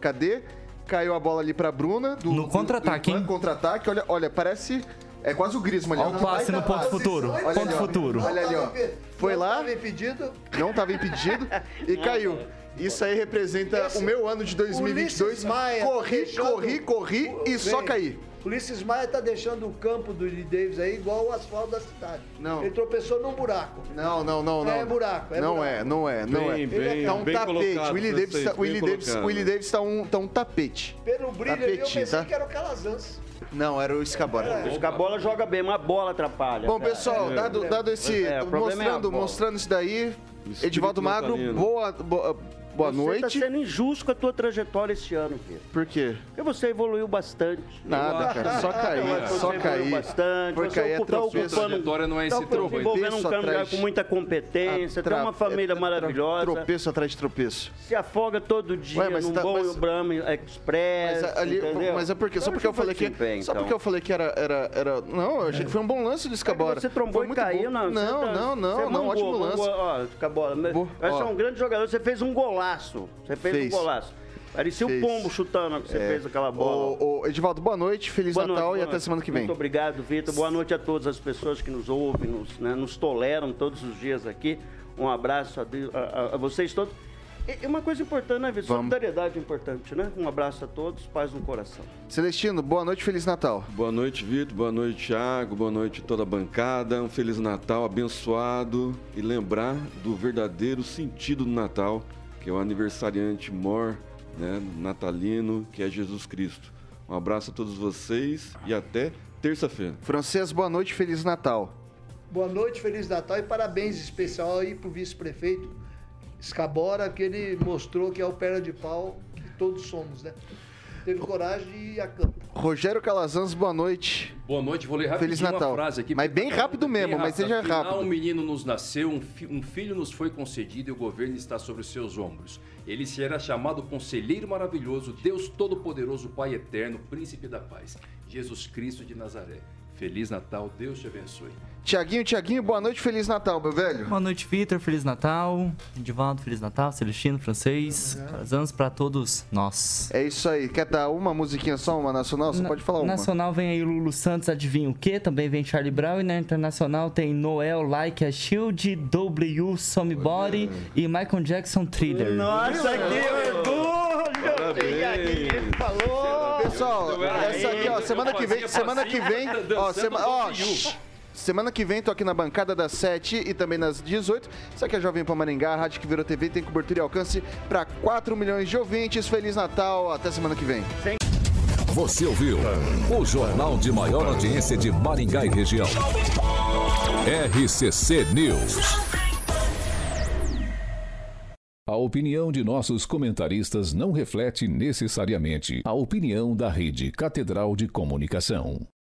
cadê? Caiu a bola ali pra Bruna. Do, no contra-ataque, hein? Contra-ataque, olha, olha, parece é quase o Griezmann ali. Olha o passe no ponto futuro. Olha ponto ali, futuro. Olha ali, ó. Foi lá. Não estava impedido. Não estava impedido e caiu. Isso aí representa Esse, o meu ano de 2022. Maia corri, tá corri, corri, corri e só caí. Ulisses Maia tá deixando o campo do Lee Davis aí igual o asfalto da cidade. Não. Ele tropeçou num buraco. Não, não, não, não. É buraco, é Não buraco. é, não é, não bem, é. Bem, tá um bem tapete. Colocado, Willie Davis, tá, Willie Davis, Willie Davis tá um, tá um tapete. Pelo brilho ali, eu pensei tá? que era o Calazans. Não, era o Escabora. É. O Escabola joga bem, mas a bola atrapalha. Bom, pessoal, é. dado, dado esse. É, mostrando, é mostrando isso daí. Edivaldo Magro, boa, boa, Boa você noite. Você está sendo injusto com a tua trajetória esse ano, Pedro. Por quê? Porque você evoluiu bastante. Nada, cara. Só cair. Você só cair. bastante. Foi você cair é tropeço. A trajetória não é esse tá tropeço. desenvolvendo um caminho com muita competência. Tem uma família é, maravilhosa. Tropeço atrás de tropeço. Se afoga todo dia Ué, mas num tá, bom mas... Brahma Express, mas, ali, entendeu? Mas é porque, só porque eu falei que... Só porque eu falei que era... era, era não, eu achei que foi um bom lance do Escabora. Você trombou e caiu, não? Não, tá- não, não. Não, ótimo lance. Ó, Escabora, você é um grande jogador. Você fez um golaço. Você fez, fez. um golaço. Parecia fez. o pombo chutando que você é. fez aquela bola. Ô, ô, Edivaldo, boa noite, Feliz boa Natal noite, e até semana que vem. Muito obrigado, Vitor. Boa noite a todas as pessoas que nos ouvem, nos, né, nos toleram todos os dias aqui. Um abraço a, a, a vocês todos. E uma coisa importante, né, Vitor? Solidariedade é importante, né? Um abraço a todos, paz no coração. Celestino, boa noite, Feliz Natal. Boa noite, Vitor. Boa noite, Thiago. Boa noite toda a bancada. Um Feliz Natal abençoado e lembrar do verdadeiro sentido do Natal que é o aniversariante mor, né, natalino, que é Jesus Cristo. Um abraço a todos vocês e até terça-feira. Francês, boa noite, Feliz Natal. Boa noite, Feliz Natal e parabéns especial aí pro vice-prefeito Escabora, que ele mostrou que é o perna de pau que todos somos, né? Teve coragem de ir a campo. Rogério Calazans, boa noite. Boa noite, vou ler rapidinho Feliz Natal. uma frase aqui. Mas bem rápido mesmo, mas seja Afinal, rápido. um menino nos nasceu, um, fi um filho nos foi concedido e o governo está sobre os seus ombros. Ele será chamado Conselheiro Maravilhoso, Deus Todo-Poderoso, Pai Eterno, Príncipe da Paz, Jesus Cristo de Nazaré. Feliz Natal, Deus te abençoe. Tiaguinho, Tiaguinho, boa noite, Feliz Natal, meu velho. Boa noite, Vitor, Feliz Natal. Edivaldo, Feliz Natal. Celestino, francês. Uhum. anos pra todos nós. É isso aí. Quer dar uma musiquinha só, uma nacional? Você Na, pode falar uma. Nacional vem aí Lulu Santos, adivinha o quê? Também vem Charlie Brown. E na internacional tem Noel, Like a Shield, W, Somebody e Michael Jackson, Thriller. Nossa, que orgulho! Ele falou! Pessoal, essa aqui, ó, semana que vem, semana que vem, ó, semana, ó, Semana que vem tô aqui na bancada das 7 e também nas 18. Isso aqui é Jovem Pan Maringá, a rádio que virou TV, tem cobertura e alcance para 4 milhões de ouvintes. Feliz Natal, até semana que vem. Você ouviu o jornal de maior audiência de Maringá e região. RCC News. A opinião de nossos comentaristas não reflete necessariamente a opinião da Rede Catedral de Comunicação.